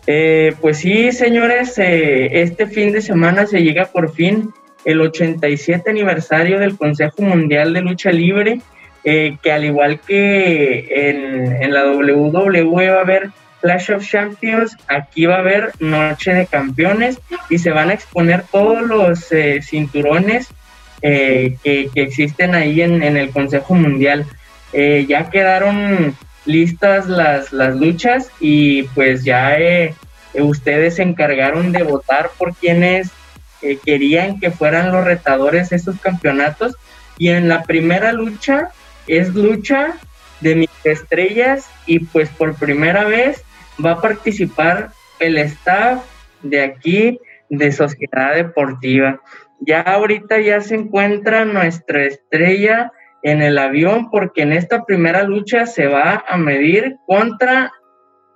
Eh, pues sí, señores, eh, este fin de semana se llega por fin el 87 aniversario del Consejo Mundial de Lucha Libre, eh, que al igual que en, en, la WWE va a haber Clash of Champions, aquí va a haber Noche de Campeones y se van a exponer todos los cinturones que, que, existen ahí en, el Consejo Mundial. ya quedaron listas las, las luchas y pues ya eh, ustedes se encargaron de votar por quienes eh, querían que fueran los retadores de esos campeonatos. Y en la primera lucha es lucha de mis estrellas y pues por primera vez va a participar el staff de aquí de Sociedad Deportiva. Ya ahorita ya se encuentra nuestra estrella en el avión porque en esta primera lucha se va a medir contra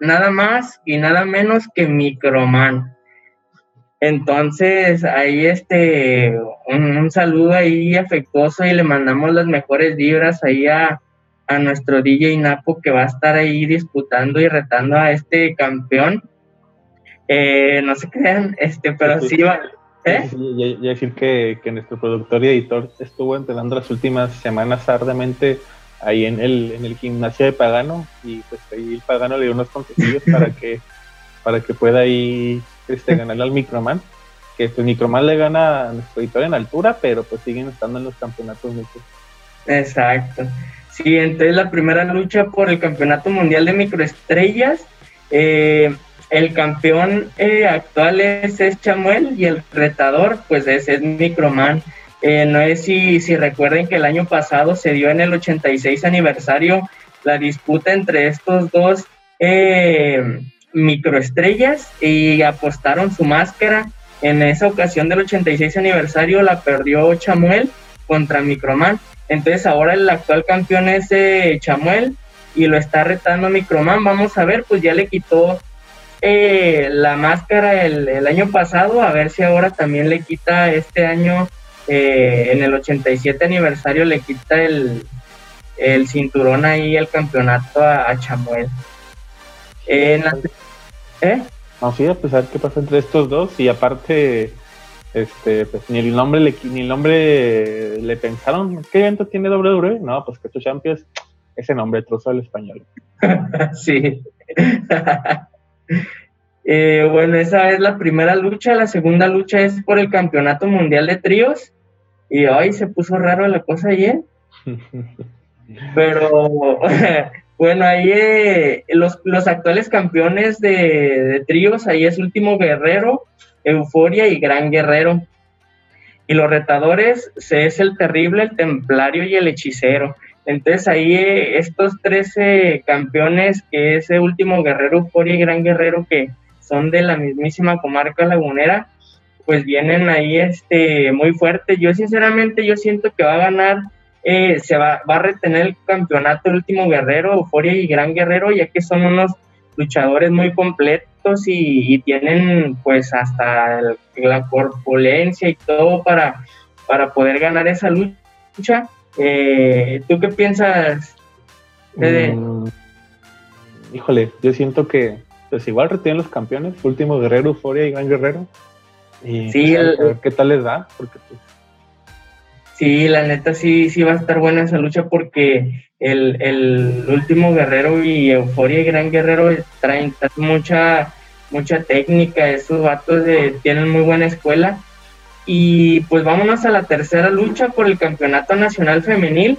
nada más y nada menos que Microman. Entonces, ahí este, un, saludo ahí afectuoso y le mandamos las mejores vibras ahí a, a nuestro DJ Napo que va a estar ahí disputando y retando a este campeón. Eh, no se crean, este, pero sí va, ¿Eh? y, decir que, nuestro productor y editor estuvo entrenando las últimas semanas arduamente ahí en el, en el gimnasio de Pagano y pues ahí el Pagano le dio unos consejos para que para que pueda ahí este, ganarle al Microman que pues Microman le gana a nuestro editor en altura pero pues siguen estando en los campeonatos exacto sí entonces la primera lucha por el campeonato mundial de microestrellas eh, el campeón eh, actual es, Chamuel y el retador pues es, es Microman. Eh, no sé si, si recuerden que el año pasado se dio en el 86 aniversario la disputa entre estos dos eh, microestrellas y apostaron su máscara. En esa ocasión del 86 aniversario la perdió Chamuel contra Microman. Entonces ahora el actual campeón es Chamuel y lo está retando Microman. Vamos a ver, pues ya le quitó eh, la máscara el, año pasado, a ver si ahora también le quita este año, eh, en el 87 aniversario, le quita el, cinturón ahí, el campeonato a, Chamuel. ¿Eh? sí, a pesar qué pasa entre estos dos y aparte este pues ni el nombre le ni el nombre le pensaron qué evento tiene WWE no pues que tu Champions ese nombre trozo del español sí Eh, bueno, esa es la primera lucha. La segunda lucha es por el Campeonato Mundial de Tríos. Y hoy se puso raro la cosa ayer. Pero bueno, ahí eh, los, actuales campeones de, tríos, ahí es Último Guerrero, Euforia y Gran Guerrero. Y los retadores se es el Terrible, el Templario y el Hechicero. Entonces ahí eh, estos 13 campeones, que es el Último Guerrero, Euforia y Gran Guerrero, que son de la mismísima comarca lagunera, pues vienen ahí este, muy fuerte. Yo sinceramente yo siento que va a ganar, eh, se va, va, a retener el campeonato el último guerrero, Euforia y Gran Guerrero, ya que son unos luchadores muy completos y, tienen pues hasta la corpulencia y todo para, para poder ganar esa lucha. Eh, ¿Tú qué piensas? Mm, híjole, yo siento que pues igual retienen los campeones, último guerrero, Euforia y Gran Guerrero. Y sí, pues, qué tal les da, porque pues, Sí, la neta sí, sí va a estar buena esa lucha porque el, último guerrero y Euforia y Gran Guerrero traen, mucha, mucha técnica, esos vatos tienen muy buena escuela. Y pues vámonos a la tercera lucha por el campeonato nacional femenil.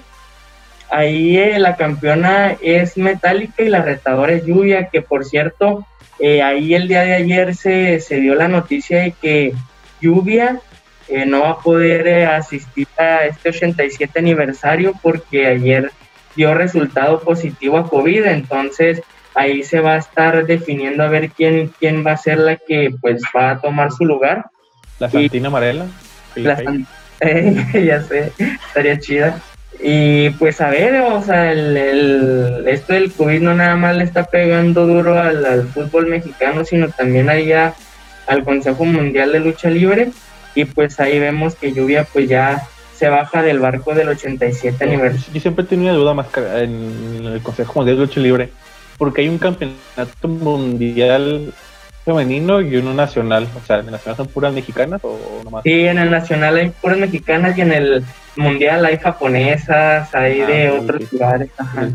Ahí eh, la campeona es Metallica y la retadora es Lluvia, que por cierto, eh, ahí el día de ayer se, se, dio la noticia de que Lluvia eh, no va a poder asistir a este 87 aniversario porque ayer dio resultado positivo a COVID, entonces ahí se va a estar definiendo a ver quién, quién va a ser la que pues va a tomar su lugar. La Santina Amarela. La ya sé, estaría chida. Y pues a ver, o sea, el, esto del COVID no nada más le está pegando duro al, fútbol mexicano, sino también allá al Consejo Mundial de Lucha Libre. Y pues ahí vemos que Lluvia pues ya se baja del barco del 87 aniversario. Yo siempre he tenido una duda más en el Consejo Mundial de Lucha Libre, porque hay un campeonato mundial femenino y uno nacional. O sea, ¿en el nacional son puras mexicanas o nomás? Sí, en el nacional hay puras mexicanas y en el mundial hay japonesas, hay de ah, otros lugares.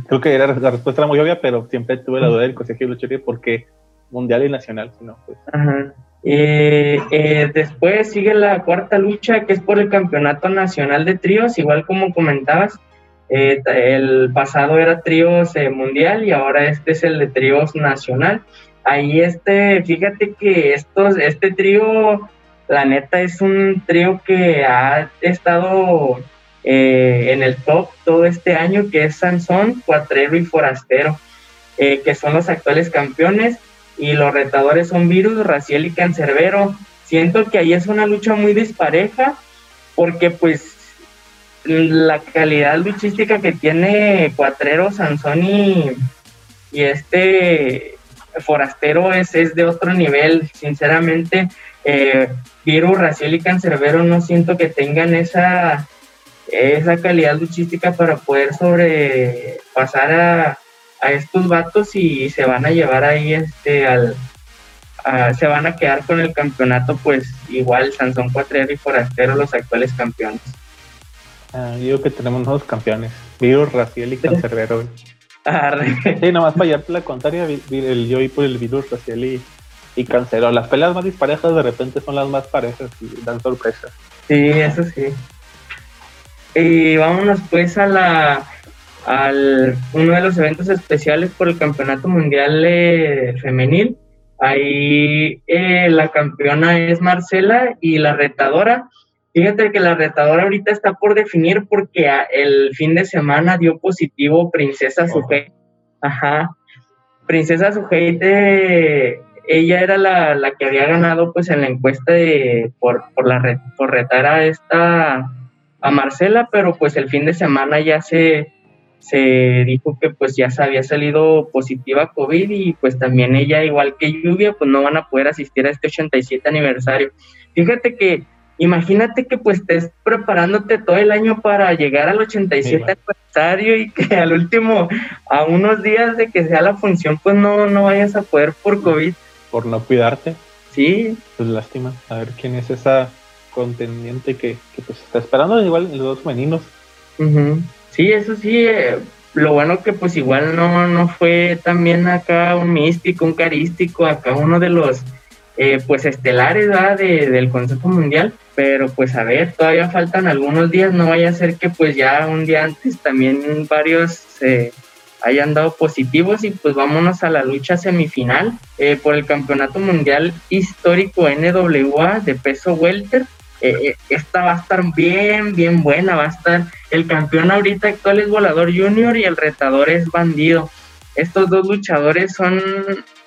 Creo que era, la respuesta era muy obvia, pero siempre tuve la duda del Consejo de porque mundial y nacional, si no, pues. Ajá. Eh, eh, después sigue la cuarta lucha que es por el campeonato nacional de tríos, igual como comentabas. Eh, el pasado era tríos mundial y ahora este es el de tríos nacional. Ahí este, fíjate que estos, este trío, la neta es un trío que ha estado en el top todo este año, que es Sansón, Cuatrero y Forastero, que son los actuales campeones y los retadores son Virus, Raciel y Cancerbero. Siento que ahí es una lucha muy dispareja porque pues la calidad luchística que tiene Cuatrero, Sansón y, este Forastero es, es de otro nivel. Sinceramente, eh, Virus, Raciel y Cancerbero no siento que tengan esa, esa calidad luchística para poder sobrepasar a, a estos vatos y se van a llevar ahí este al se van a quedar con el campeonato pues igual Sansón Cuatrero y Forastero los actuales campeones. Ah, digo que tenemos nuevos campeones, Virus, Raciel y Cancerbero. Sí, nomás para llevarte la contraria, el, yo y por el Virus, Raciel y, y Cancero. Las peleas más disparejas de repente son las más parejas y dan sorpresas. Sí, eso sí. Y vámonos pues a la al uno de los eventos especiales por el Campeonato Mundial eh, Femenil. Ahí eh, la campeona es Marcela y la retadora. Fíjate que la retadora ahorita está por definir porque el fin de semana dio positivo Princesa Sujei. Ajá. Princesa Sujei ella era la, la, que había ganado pues en la encuesta de por, por la por retar a esta a Marcela, pero pues el fin de semana ya se se dijo que pues ya se había salido positiva COVID y pues también ella, igual que Lluvia, pues no van a poder asistir a este 87 aniversario. Fíjate que, imagínate que pues estés preparándote todo el año para llegar al 87 aniversario y que al último, a unos días de que sea la función, pues no, no vayas a poder por COVID. Por no cuidarte. Sí. Pues lástima. A ver quién es esa contendiente que, que pues está esperando igual los dos femeninos. Sí, eso sí, eh, lo bueno que pues igual no, no fue también acá un místico, un carístico, acá uno de los eh, pues estelares De, del Consejo Mundial, pero pues a ver, todavía faltan algunos días, no vaya a ser que pues ya un día antes también varios se hayan dado positivos y pues vámonos a la lucha semifinal eh, por el Campeonato Mundial Histórico NWA de peso welter eh, eh, esta va a estar bien, bien buena, va a estar, el campeón ahorita actual es Volador Junior y el retador es Bandido. Estos dos luchadores son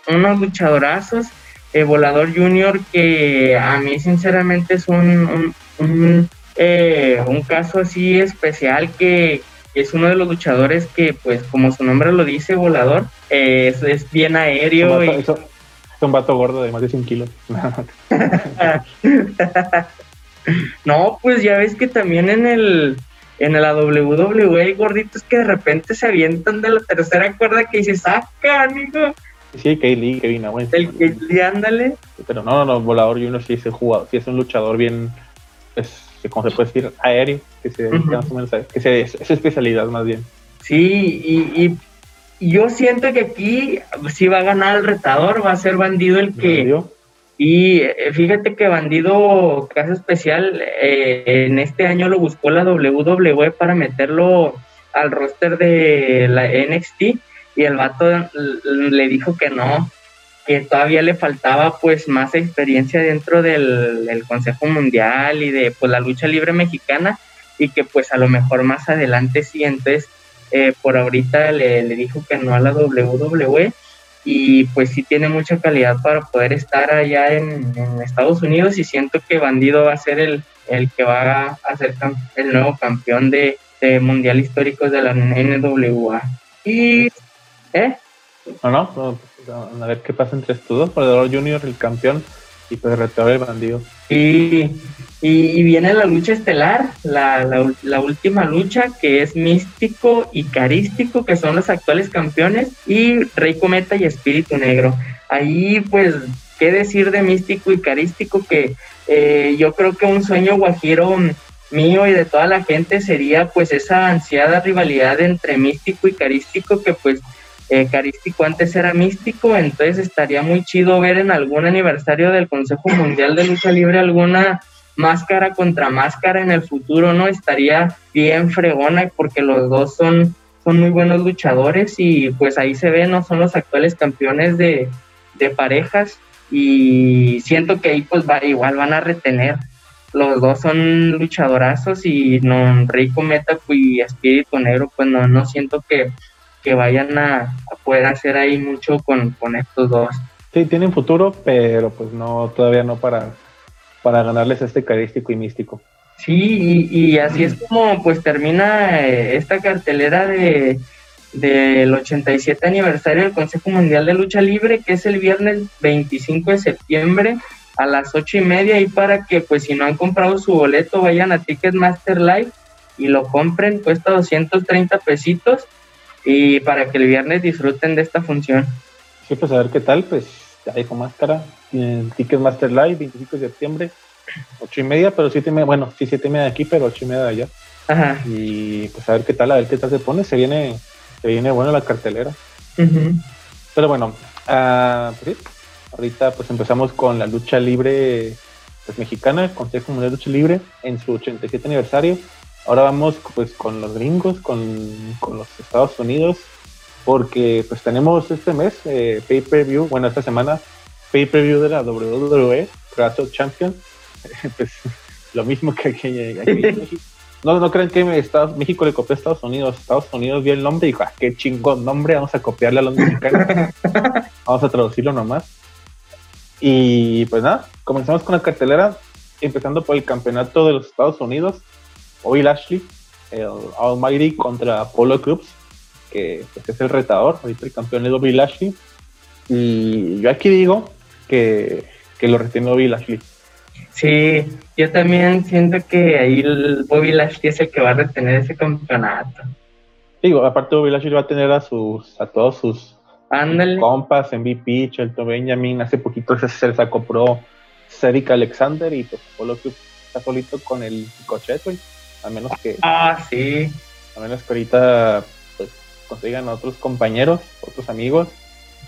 unos luchadorazos. Eh, Volador Junior que a mí sinceramente es un, un, caso así especial que, es uno de los luchadores que, pues, como su nombre lo dice, volador, es, es, bien aéreo. Es un, vato, gordo de más de 100 kilos. No, pues ya ves que también en el en la WWE hay gorditos que de repente se avientan de la tercera cuerda que dice, saca, amigo. Sí, Kaylee, Kevin Owens. El Kaylee, ándale. Pero no, no, volador y uno sí es jugado, sí es un luchador bien, es, como se puede decir, aéreo, que se más o menos que se, es, es, especialidad más bien. Sí, y, y, yo siento que aquí sí va a ganar el retador, va a ser bandido el que, y eh, fíjate que Bandido, caso especial, eh, en este año lo buscó la WWE para meterlo al roster de la NXT y el vato le dijo que no, que todavía le faltaba pues más experiencia dentro del, Consejo Mundial y de pues la lucha libre mexicana y que pues a lo mejor más adelante sí, entonces eh, por ahorita le, dijo que no a la WWE y pues sí tiene mucha calidad para poder estar allá en, Estados Unidos y siento que Bandido va a ser el, el que va a ser el nuevo campeón de, Mundial Históricos de la NWA. Y, ¿eh? No, no, a ver qué pasa entre estos dos, Perdedor Junior, el campeón, y pues retador el bandido. Y, y, viene la lucha estelar, la, la, última lucha que es místico y carístico, que son los actuales campeones, y Rey Cometa y Espíritu Negro. Ahí pues, ¿qué decir de místico y carístico? Que eh, yo creo que un sueño guajiro mío y de toda la gente sería pues esa ansiada rivalidad entre místico y carístico que pues carístico antes era místico, entonces estaría muy chido ver en algún aniversario del Consejo Mundial de Lucha Libre alguna máscara contra máscara en el futuro, ¿no? Estaría bien fregona porque los dos son, son muy buenos luchadores y pues ahí se ve, ¿no? Son los actuales campeones de, de parejas y siento que ahí pues va, igual van a retener. Los dos son luchadorazos y no Rico Meta y Espíritu Negro, pues no, no siento que que vayan a, poder hacer ahí mucho con, estos dos. Sí, tienen futuro, pero pues no, todavía no para, para ganarles este carístico y místico. Sí, y, así es como pues termina eh, esta cartelera de del 87 aniversario del Consejo Mundial de Lucha Libre, que es el viernes 25 de septiembre a las ocho y media, y para que pues si no han comprado su boleto vayan a Ticketmaster Live y lo compren, cuesta 230 pesitos y para que el viernes disfruten de esta función. Sí, pues a ver qué tal, pues ya dijo Máscara, Ticketmaster Live, 25 de septiembre, 8 y media, pero 7 y media, bueno, sí, 7 y media de aquí, pero 8 y media de allá. Ajá. Y pues a ver qué tal, a ver qué tal se pone, se viene, se viene bueno la cartelera. Pero bueno, uh, pues, ahorita pues empezamos con la lucha libre pues, mexicana, el Consejo Mundial de Lucha Libre, en su 87 aniversario. Ahora vamos pues con los gringos, con, los Estados Unidos, porque pues tenemos este mes eh, pay-per-view, bueno, esta semana pay-per-view de la WWE, Crash Champion, pues lo mismo que aquí, en México. No, no creen que México le copió a Estados Unidos. Estados Unidos vio el nombre y dijo, ah, qué chingón nombre, vamos a copiarle a los mexicanos. vamos a traducirlo nomás. Y pues nada, comenzamos con la cartelera, empezando por el campeonato de los Estados Unidos. Bobby Lashley, el Almighty contra Apollo Cruz, que pues, es el retador, ahorita el campeón es Bobby Lashley. Y yo aquí digo que, lo retiene Bobby Lashley. Sí, yo también siento que ahí el Bobby Lashley es el que va a retener ese campeonato. Digo, aparte Bobby Lashley va a tener a sus a todos sus, compas, MVP, Shelton Benjamin, hace poquito se, se sacó pro Cedric Alexander y pues Apollo Cruz está solito con el coche, a menos que. Ah, sí. A menos que ahorita pues, consigan otros compañeros, otros amigos.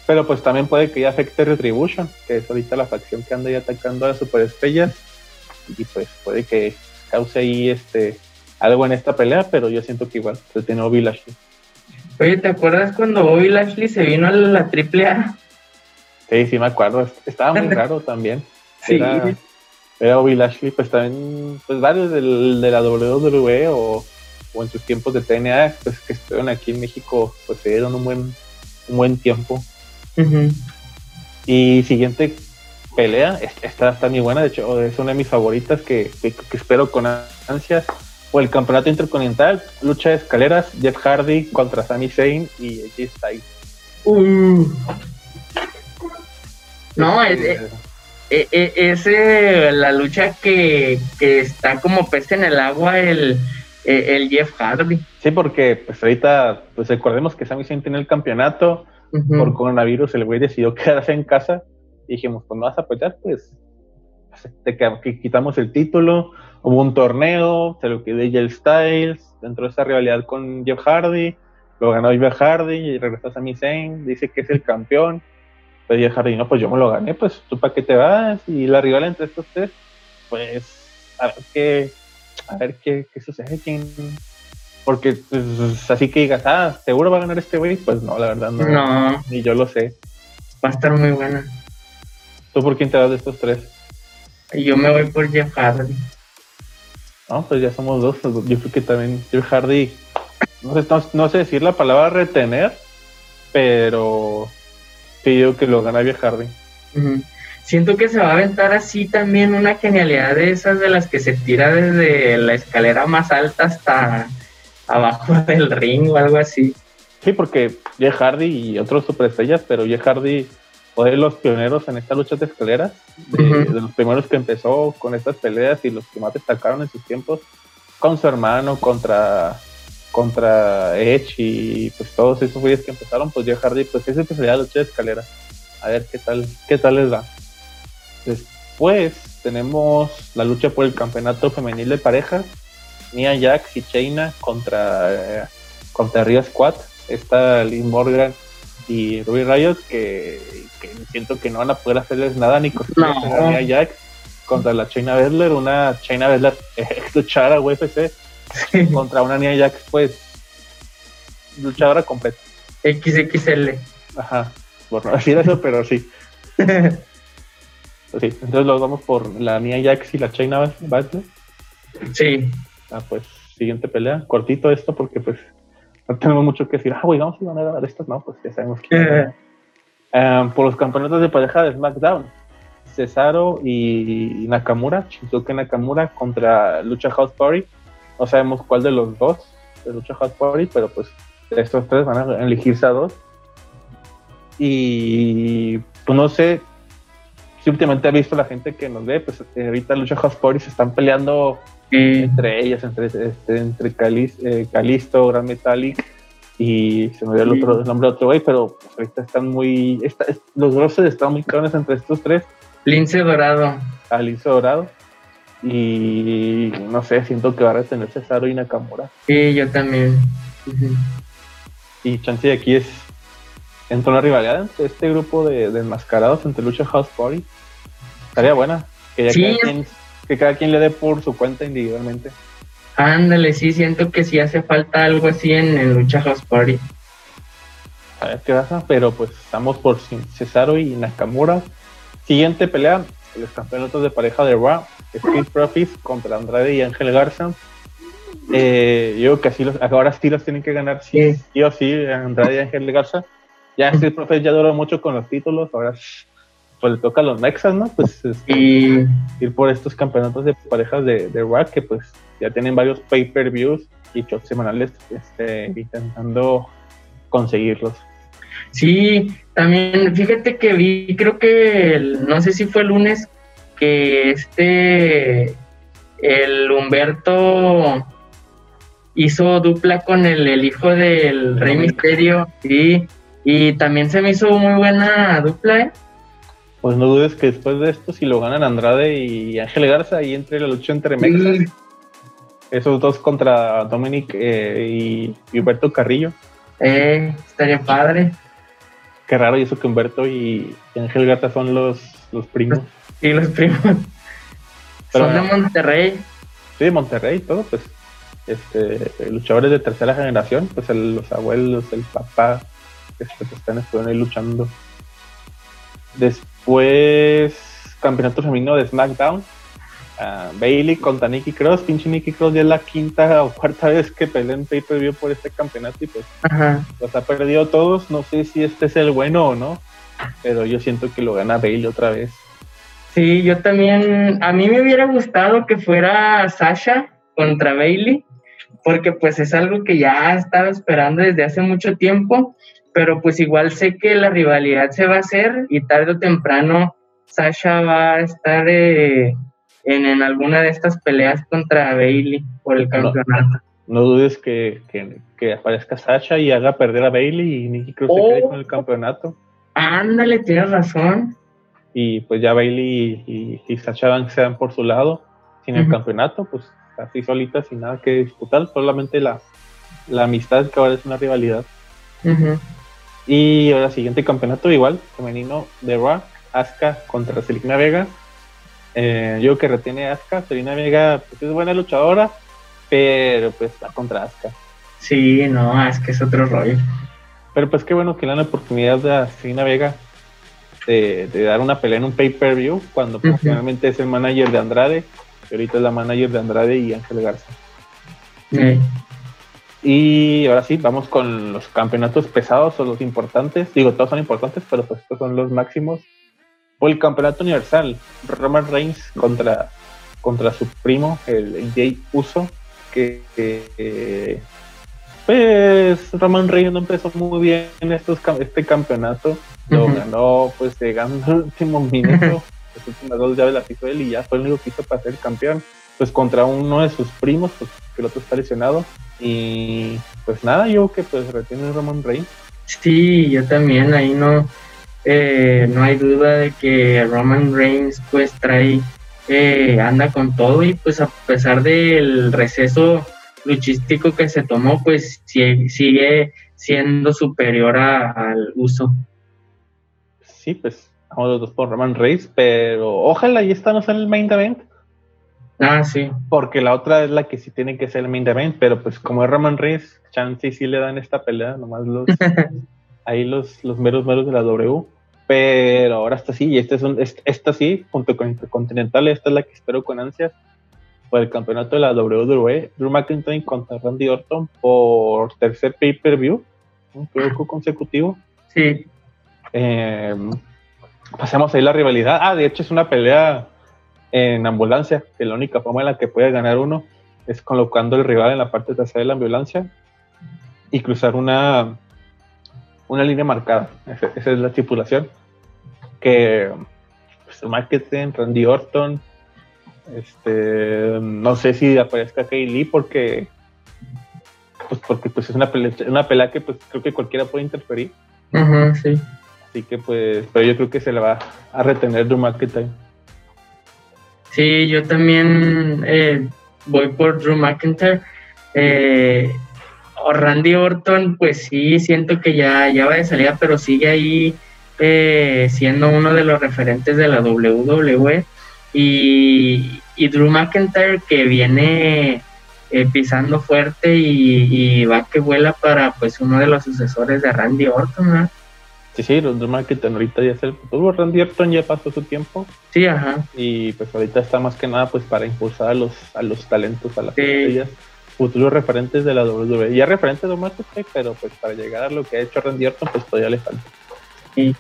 Pero pues también puede que ya afecte Retribution, que es ahorita la facción que anda ahí atacando a las superestrellas. Y pues puede que cause ahí este algo en esta pelea, pero yo siento que igual se tiene Bobby Lashley. Oye, ¿te acuerdas cuando Bobby Lashley se vino a la AAA? Sí, sí me acuerdo. Estaba muy raro también. Sí. Era Bobby Lashley, pues también, pues varios del, de la WWE o, o, en sus tiempos de TNA, pues que estuvieron aquí en México, pues se dieron un buen, un buen tiempo. Y siguiente pelea, esta está muy buena, de hecho es una de mis favoritas que, espero con ansias. O el campeonato intercontinental, lucha de escaleras, Jeff Hardy contra Sami Zayn y Styles. Uh. No, es, e, e, es la lucha que, está como pez en el agua el, e, el Jeff Hardy. Sí, porque pues ahorita, pues recordemos que Sami Zayn tiene el campeonato, por coronavirus el güey decidió quedarse en casa y dijimos, pues no vas a pelear, pues te quitamos el título, hubo un torneo, se lo quedó Jay Styles, dentro de esa rivalidad con Jeff Hardy, lo ganó Jeff Hardy y regresó a Sami Zayn, dice que es el campeón, pedía Jardín, no, pues yo me lo gané, pues tú para qué te vas, y la rival entre estos tres, pues a ver qué, a ver qué, qué sucede, quién, porque pues, así que digas, ah, seguro va a ganar este güey, pues no, la verdad no, no, ni yo lo sé. Va a estar muy buena. ¿Tú por quién te vas de estos tres? Yo me voy por Jeff Hardy. No, pues ya somos dos. Yo creo que también Jeff Hardy, no sé, no sé decir la palabra retener, pero Sí, digo que lo gana Via Hardy. Siento que se va a aventar así también una genialidad de esas de las que se tira desde la escalera más alta hasta abajo del ring o algo así. Sí, porque Jeff Hardy y otros superestrellas, pero Jeff Hardy fue de los pioneros en esta lucha de escaleras, de, los primeros que empezó con estas peleas y los que más destacaron en sus tiempos, con su hermano contra contra Edge y pues todos esos güeyes que empezaron, pues Jeff Hardy, pues es especialidad de lucha de escaleras. A ver qué tal, qué tal les va. Después tenemos la lucha por el campeonato femenil de parejas. Nia Jax y Chaina contra, eh, contra Ria Squad. Está Liz Morgan y Ruby Riot que, siento que no van a poder hacerles nada ni con Nia Jax contra la Chaina Bedler, una Chaina Bedler ex luchadora UFC contra una Nia Jax pues luchadora completa. XXL. Ajá, por no decir eso, pero sí. Sí, entonces los vamos por la Nia Jax y la China Battle. Sí. Ah, pues siguiente pelea. Cortito esto porque pues no tenemos mucho que decir. Ah, güey, vamos a van a dar estas. No, pues ya sabemos que. Eh, por los campeonatos de pareja de SmackDown. Cesaro y Nakamura, Shinsuke Nakamura contra Lucha House Party. No sabemos cuál de los dos de Lucha House Party, pero pues estos tres van a elegirse a dos. Y pues no sé, si últimamente ha visto la gente que nos ve, pues ahorita Lucha House Party se están peleando entre ellas, entre, este, entre eh, Calisto, Gran Metallic y se me dio el, otro, nombre de otro güey, pero pues, ahorita están muy. los grosses están muy cabrones entre estos tres. Lince Dorado. Ah, Lince Dorado. Y no sé, siento que va a retener Cesaro y Nakamura. Sí, yo también. Y chance de aquí es. Entró una rivalidad entre este grupo de, de enmascarados entre Lucha House Party Estaría buena. Que, cada quien, que cada quien le dé por su cuenta individualmente. Ándale, sí, siento que sí hace falta algo así en, Lucha House Party. A ver qué pasa, pero pues estamos por Cesaro y Nakamura. Siguiente pelea, los campeonatos de pareja de Raw, Street Profits contra Andrade y Ángel Garza. Eh, yo creo que así los, ahora sí los tienen que ganar sí, sí o sí, Andrade y Ángel Garza. Ya Street Profits ya duró mucho con los títulos, ahora pues le toca a los Nexas, ¿no? Pues este, ir por estos campeonatos de parejas de, de que pues ya tienen varios pay-per-views y shows semanales este, intentando conseguirlos. Sí, también fíjate que vi, creo que no sé si fue el lunes, que este, el Humberto hizo dupla con el, el hijo del Rey Misterio, sí, y también se me hizo muy buena dupla, ¿eh? pues no dudes que después de esto, si lo ganan Andrade y Ángel Garza, ahí entre la lucha entre Mexas, esos dos contra Dominic eh, y, Humberto Carrillo. Eh, estaría padre. Qué raro, y eso que Humberto y, Ángel Garza son los, los primos. Sí, los primos. son de Monterrey. Sí, de Monterrey, todo, pues. Este, luchadores de tercera generación, pues los abuelos, el papá, pues, están, estuvieron ahí luchando. Después pues campeonato femenino de SmackDown. Ah, Bailey contra Nikki Cross. Pinche Nikki Cross ya es la quinta o cuarta vez que pelea en pay per por este campeonato y pues los ha perdido todos. No sé si este es el bueno o no, pero yo siento que lo gana Bailey otra vez. Sí, yo también. A mí me hubiera gustado que fuera Sasha contra Bailey, porque pues es algo que ya estaba esperando desde hace mucho tiempo pero pues igual sé que la rivalidad se va a hacer y tarde o temprano Sasha va a estar eh, en, alguna de estas peleas contra Bailey por el campeonato. No, dudes que, aparezca Sasha y haga perder a Bailey y Nikki Cruz se quede con el oh. campeonato. Ándale, tienes razón. Y pues ya Bailey y, y, Sasha van sean por su lado sin el campeonato, pues así solitas sin nada que disputar, solamente la, amistad que ahora es una rivalidad. Y ahora siguiente campeonato igual, femenino de Raw, Asuka contra Selina Vega. Eh, yo que retiene Asuka, Selina Vega pues es buena luchadora, pero pues está contra Asuka. Sí, no, que es otro rollo. Pero pues qué bueno que le dan la oportunidad a Selina Vega de, dar una pelea en un pay-per-view cuando uh es el manager de Andrade, y ahorita es la manager de Andrade y Ángel Garza. Y ahora sí, vamos con los campeonatos pesados o los importantes. Digo, todos son importantes, pero pues estos son los máximos. Por el campeonato universal, Roman Reigns contra, contra su primo, el Jay Uso, que, pues Roman Reigns no empezó muy bien en estos, este campeonato. Lo ganó pues llegando al último minuto. las últimas dos llaves la pisó él y ya fue el único que hizo para ser campeón. Pues contra uno de sus primos, pues que el otro está lesionado y pues nada, yo que pues retiene Roman Reigns. Sí, yo también, ahí no, eh, no hay duda de que Roman Reigns pues trae, eh, anda con todo y pues a pesar del receso luchístico que se tomó, pues sigue, siendo superior al uso. Sí, pues vamos los dos por Roman Reigns, pero ojalá y esta no sea el main event Ah, sí. Porque la otra es la que sí tiene que ser el main event, pero pues como es Roman Reigns, chance sí le dan esta pelea, nomás los ahí los, los meros meros de la W. Pero ahora está sí, y este es un, esta sí, junto con Intercontinental, esta es la que espero con ansias por el campeonato de la WWE. Drew McIntyre contra Randy Orton por tercer pay-per-view, un juego consecutivo. Sí. Eh, pasemos ahí la rivalidad. Ah, de hecho es una pelea en ambulancia, que la única forma en la que puede ganar uno es colocando el rival en la parte trasera de la ambulancia y cruzar una, una línea marcada. Esa, es la estipulación. Que pues, marketing, Randy Orton, este, no sé si aparezca Kay Lee porque pues porque pues es una pelea, una pelea que pues creo que cualquiera puede interferir. sí. Así que pues, pero yo creo que se le va a retener Drew McIntyre. Sí, yo también eh, voy por Drew McIntyre. Eh, Randy Orton, pues sí, siento que ya, ya va de salida, pero sigue ahí eh, siendo uno de los referentes de la WWE. Y, Drew McIntyre que viene eh, pisando fuerte y, va que vuela para pues uno de los sucesores de Randy Orton. ¿no? Sí, sí, los Marketing ahorita ya es el futuro. Randy Orton ya pasó su tiempo. Sí, ajá. Y pues ahorita está más que nada pues para impulsar a los, a los talentos, a las estrellas, futuros referentes de la WWE. Ya referentes de pero pues para llegar a lo que ha hecho Randy Orton, pues todavía le falta. Sí.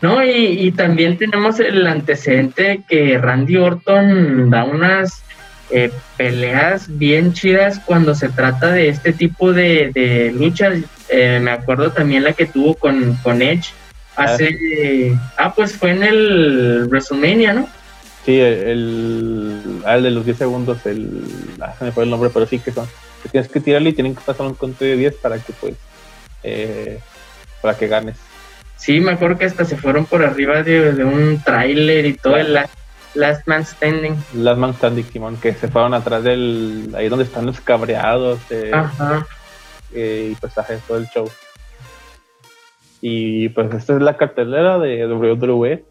No, y, y también tenemos el antecedente que Randy Orton da unas eh, peleas bien chidas cuando se trata de este tipo de, de luchas. Eh, me acuerdo también la que tuvo con, con Edge, Hace. Ah, pues fue en el WrestleMania, ¿no? Sí, el, ah, de los 10 segundos, el. Ah, se me fue el nombre, pero sí que son. Que tienes que tirarle y tienen que pasar un conto de 10 para que, pues. Eh, para que ganes. Sí, me acuerdo que hasta se fueron por arriba de, un tráiler y todo el Last Man Standing. Last Man Standing, Simón, que se fueron atrás del. ahí donde están los cabreados. Eh, Ajá. Eh, y pues hace todo el show. Y pues esta es la cartelera de WWE.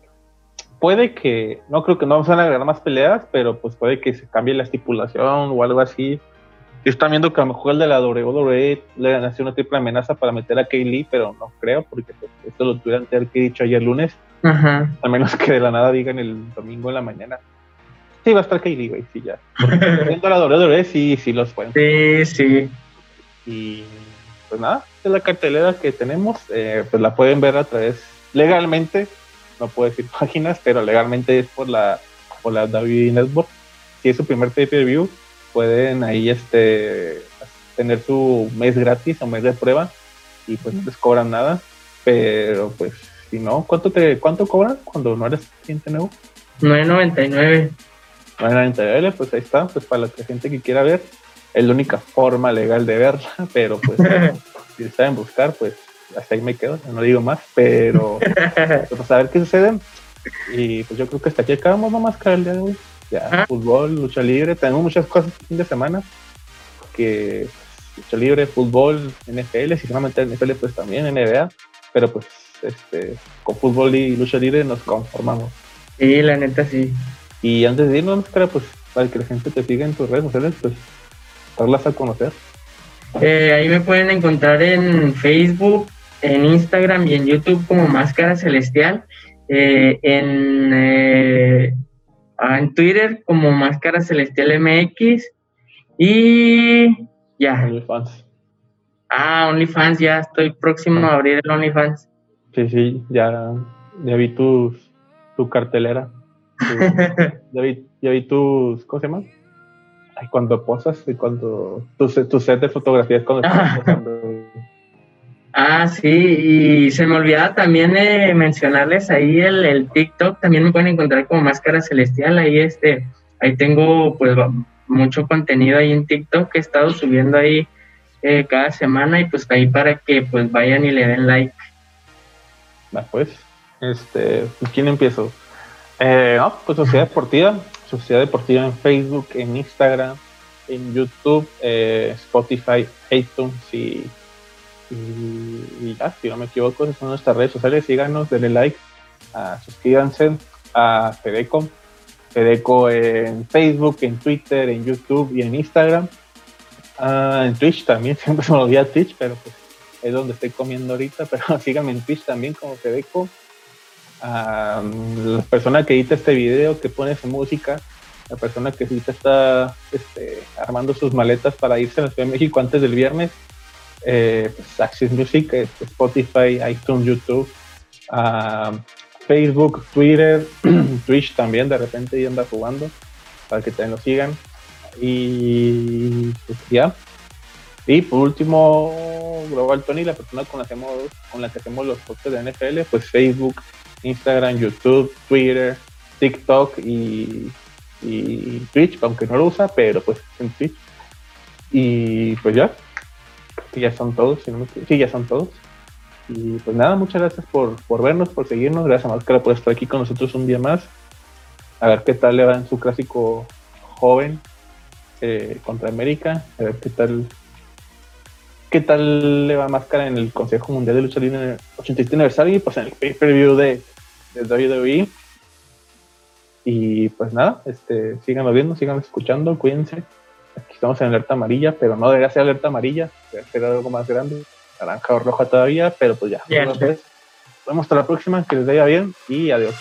Puede que, no creo que no van a agregar más peleas, pero pues puede que se cambie la estipulación o algo así. Están viendo que a lo mejor el de la WWE le hecho una triple amenaza para meter a Kay pero no creo, porque pues, esto lo tuvieran que haber dicho ayer lunes. Ajá. A menos que de la nada digan el domingo en la mañana. Sí, va a estar Kay güey, sí, ya. Viendo la WWE, sí, sí los pueden. Sí, sí. Y pues nada, es la cartelera que tenemos, eh, pues la pueden ver a través legalmente, no puedo decir páginas, pero legalmente es por la por la WWE Network. Si es su primer pay-per-view, pueden ahí este tener su mes gratis o mes de prueba y pues no les cobran nada, pero pues si no, ¿cuánto te cuánto cobran cuando no eres cliente nuevo? 9.99. 9.99, pues ahí está, pues para la gente que quiera ver, es la única forma legal de verla, pero pues si saben buscar, pues hasta ahí me quedo, no digo más, pero pues a ver qué sucede. Y pues yo creo que hasta aquí acabamos nomás día de hoy. Ya, ah. fútbol, lucha libre, tenemos muchas cosas fin de semana que lucha libre, fútbol, NFL, si meter NFL pues también NBA, pero pues este con fútbol y lucha libre nos conformamos. Sí, la neta sí. Y antes de irnos, pues para que la gente te siga en tus redes sociales, pues darlas a conocer. Eh, ahí me pueden encontrar en Facebook, en Instagram y en YouTube como Máscara Celestial. Eh, en, eh, en Twitter como Máscara Celestial MX. Y ya. Ah, OnlyFans, ya estoy próximo a abrir el OnlyFans. Sí, sí, ya, ya vi tus, tu cartelera. ya, vi, ya vi tus, ¿cómo se llama? Ay, cuando posas y cuando tu, tu set de fotografías cuando estás posando. Ah, sí, y se me olvidaba también eh, mencionarles ahí el, TikTok, también me pueden encontrar como Máscara Celestial, ahí este, ahí tengo pues mucho contenido ahí en TikTok que he estado subiendo ahí eh, cada semana y pues ahí para que pues vayan y le den like. Va pues, este, ¿quién empiezo? Eh, no, pues Sociedad Deportiva, Sociedad Deportiva en Facebook, en Instagram, en YouTube, eh, Spotify, iTunes y, y, ya, si no me equivoco, esas son nuestras redes sociales, síganos, denle like, uh, suscríbanse a Fedeco, Fedeco en Facebook, en Twitter, en YouTube y en Instagram. Uh, en Twitch también, siempre se me olvida Twitch, pero pues es donde estoy comiendo ahorita, pero síganme en Twitch también como Fedeco. Uh, la persona que edita este video, que pone su música, la persona que ahorita está este, armando sus maletas para irse a la Ciudad de México antes del viernes, eh, Access Music, este, Spotify, iTunes, YouTube, uh, Facebook, Twitter, Twitch también de repente y anda jugando para que también lo sigan. Y pues ya. Y por último, Global Tony, la persona con la que hacemos, con la que hacemos los posts de NFL, pues Facebook, Instagram, YouTube, Twitter, TikTok y, y Twitch, aunque no lo usa, pero pues en Twitch. Y pues ya, ya son todos, sí, ya son todos. Y pues nada, muchas gracias por, por vernos, por seguirnos. Gracias a Máscara por estar aquí con nosotros un día más. A ver qué tal le va en su clásico joven eh, contra América. A ver qué tal qué tal le va Máscara en el Consejo Mundial de Lucha Libre en el 87 aniversario y pues en el pay-per-view de, de WWE. Y pues nada, este, síganos viendo, síganos escuchando, cuídense. Estamos en alerta amarilla, pero no debería ser alerta amarilla, debería ser algo más grande naranja o roja todavía, pero pues ya. Nos vemos hasta la próxima, que les vaya bien y adiós.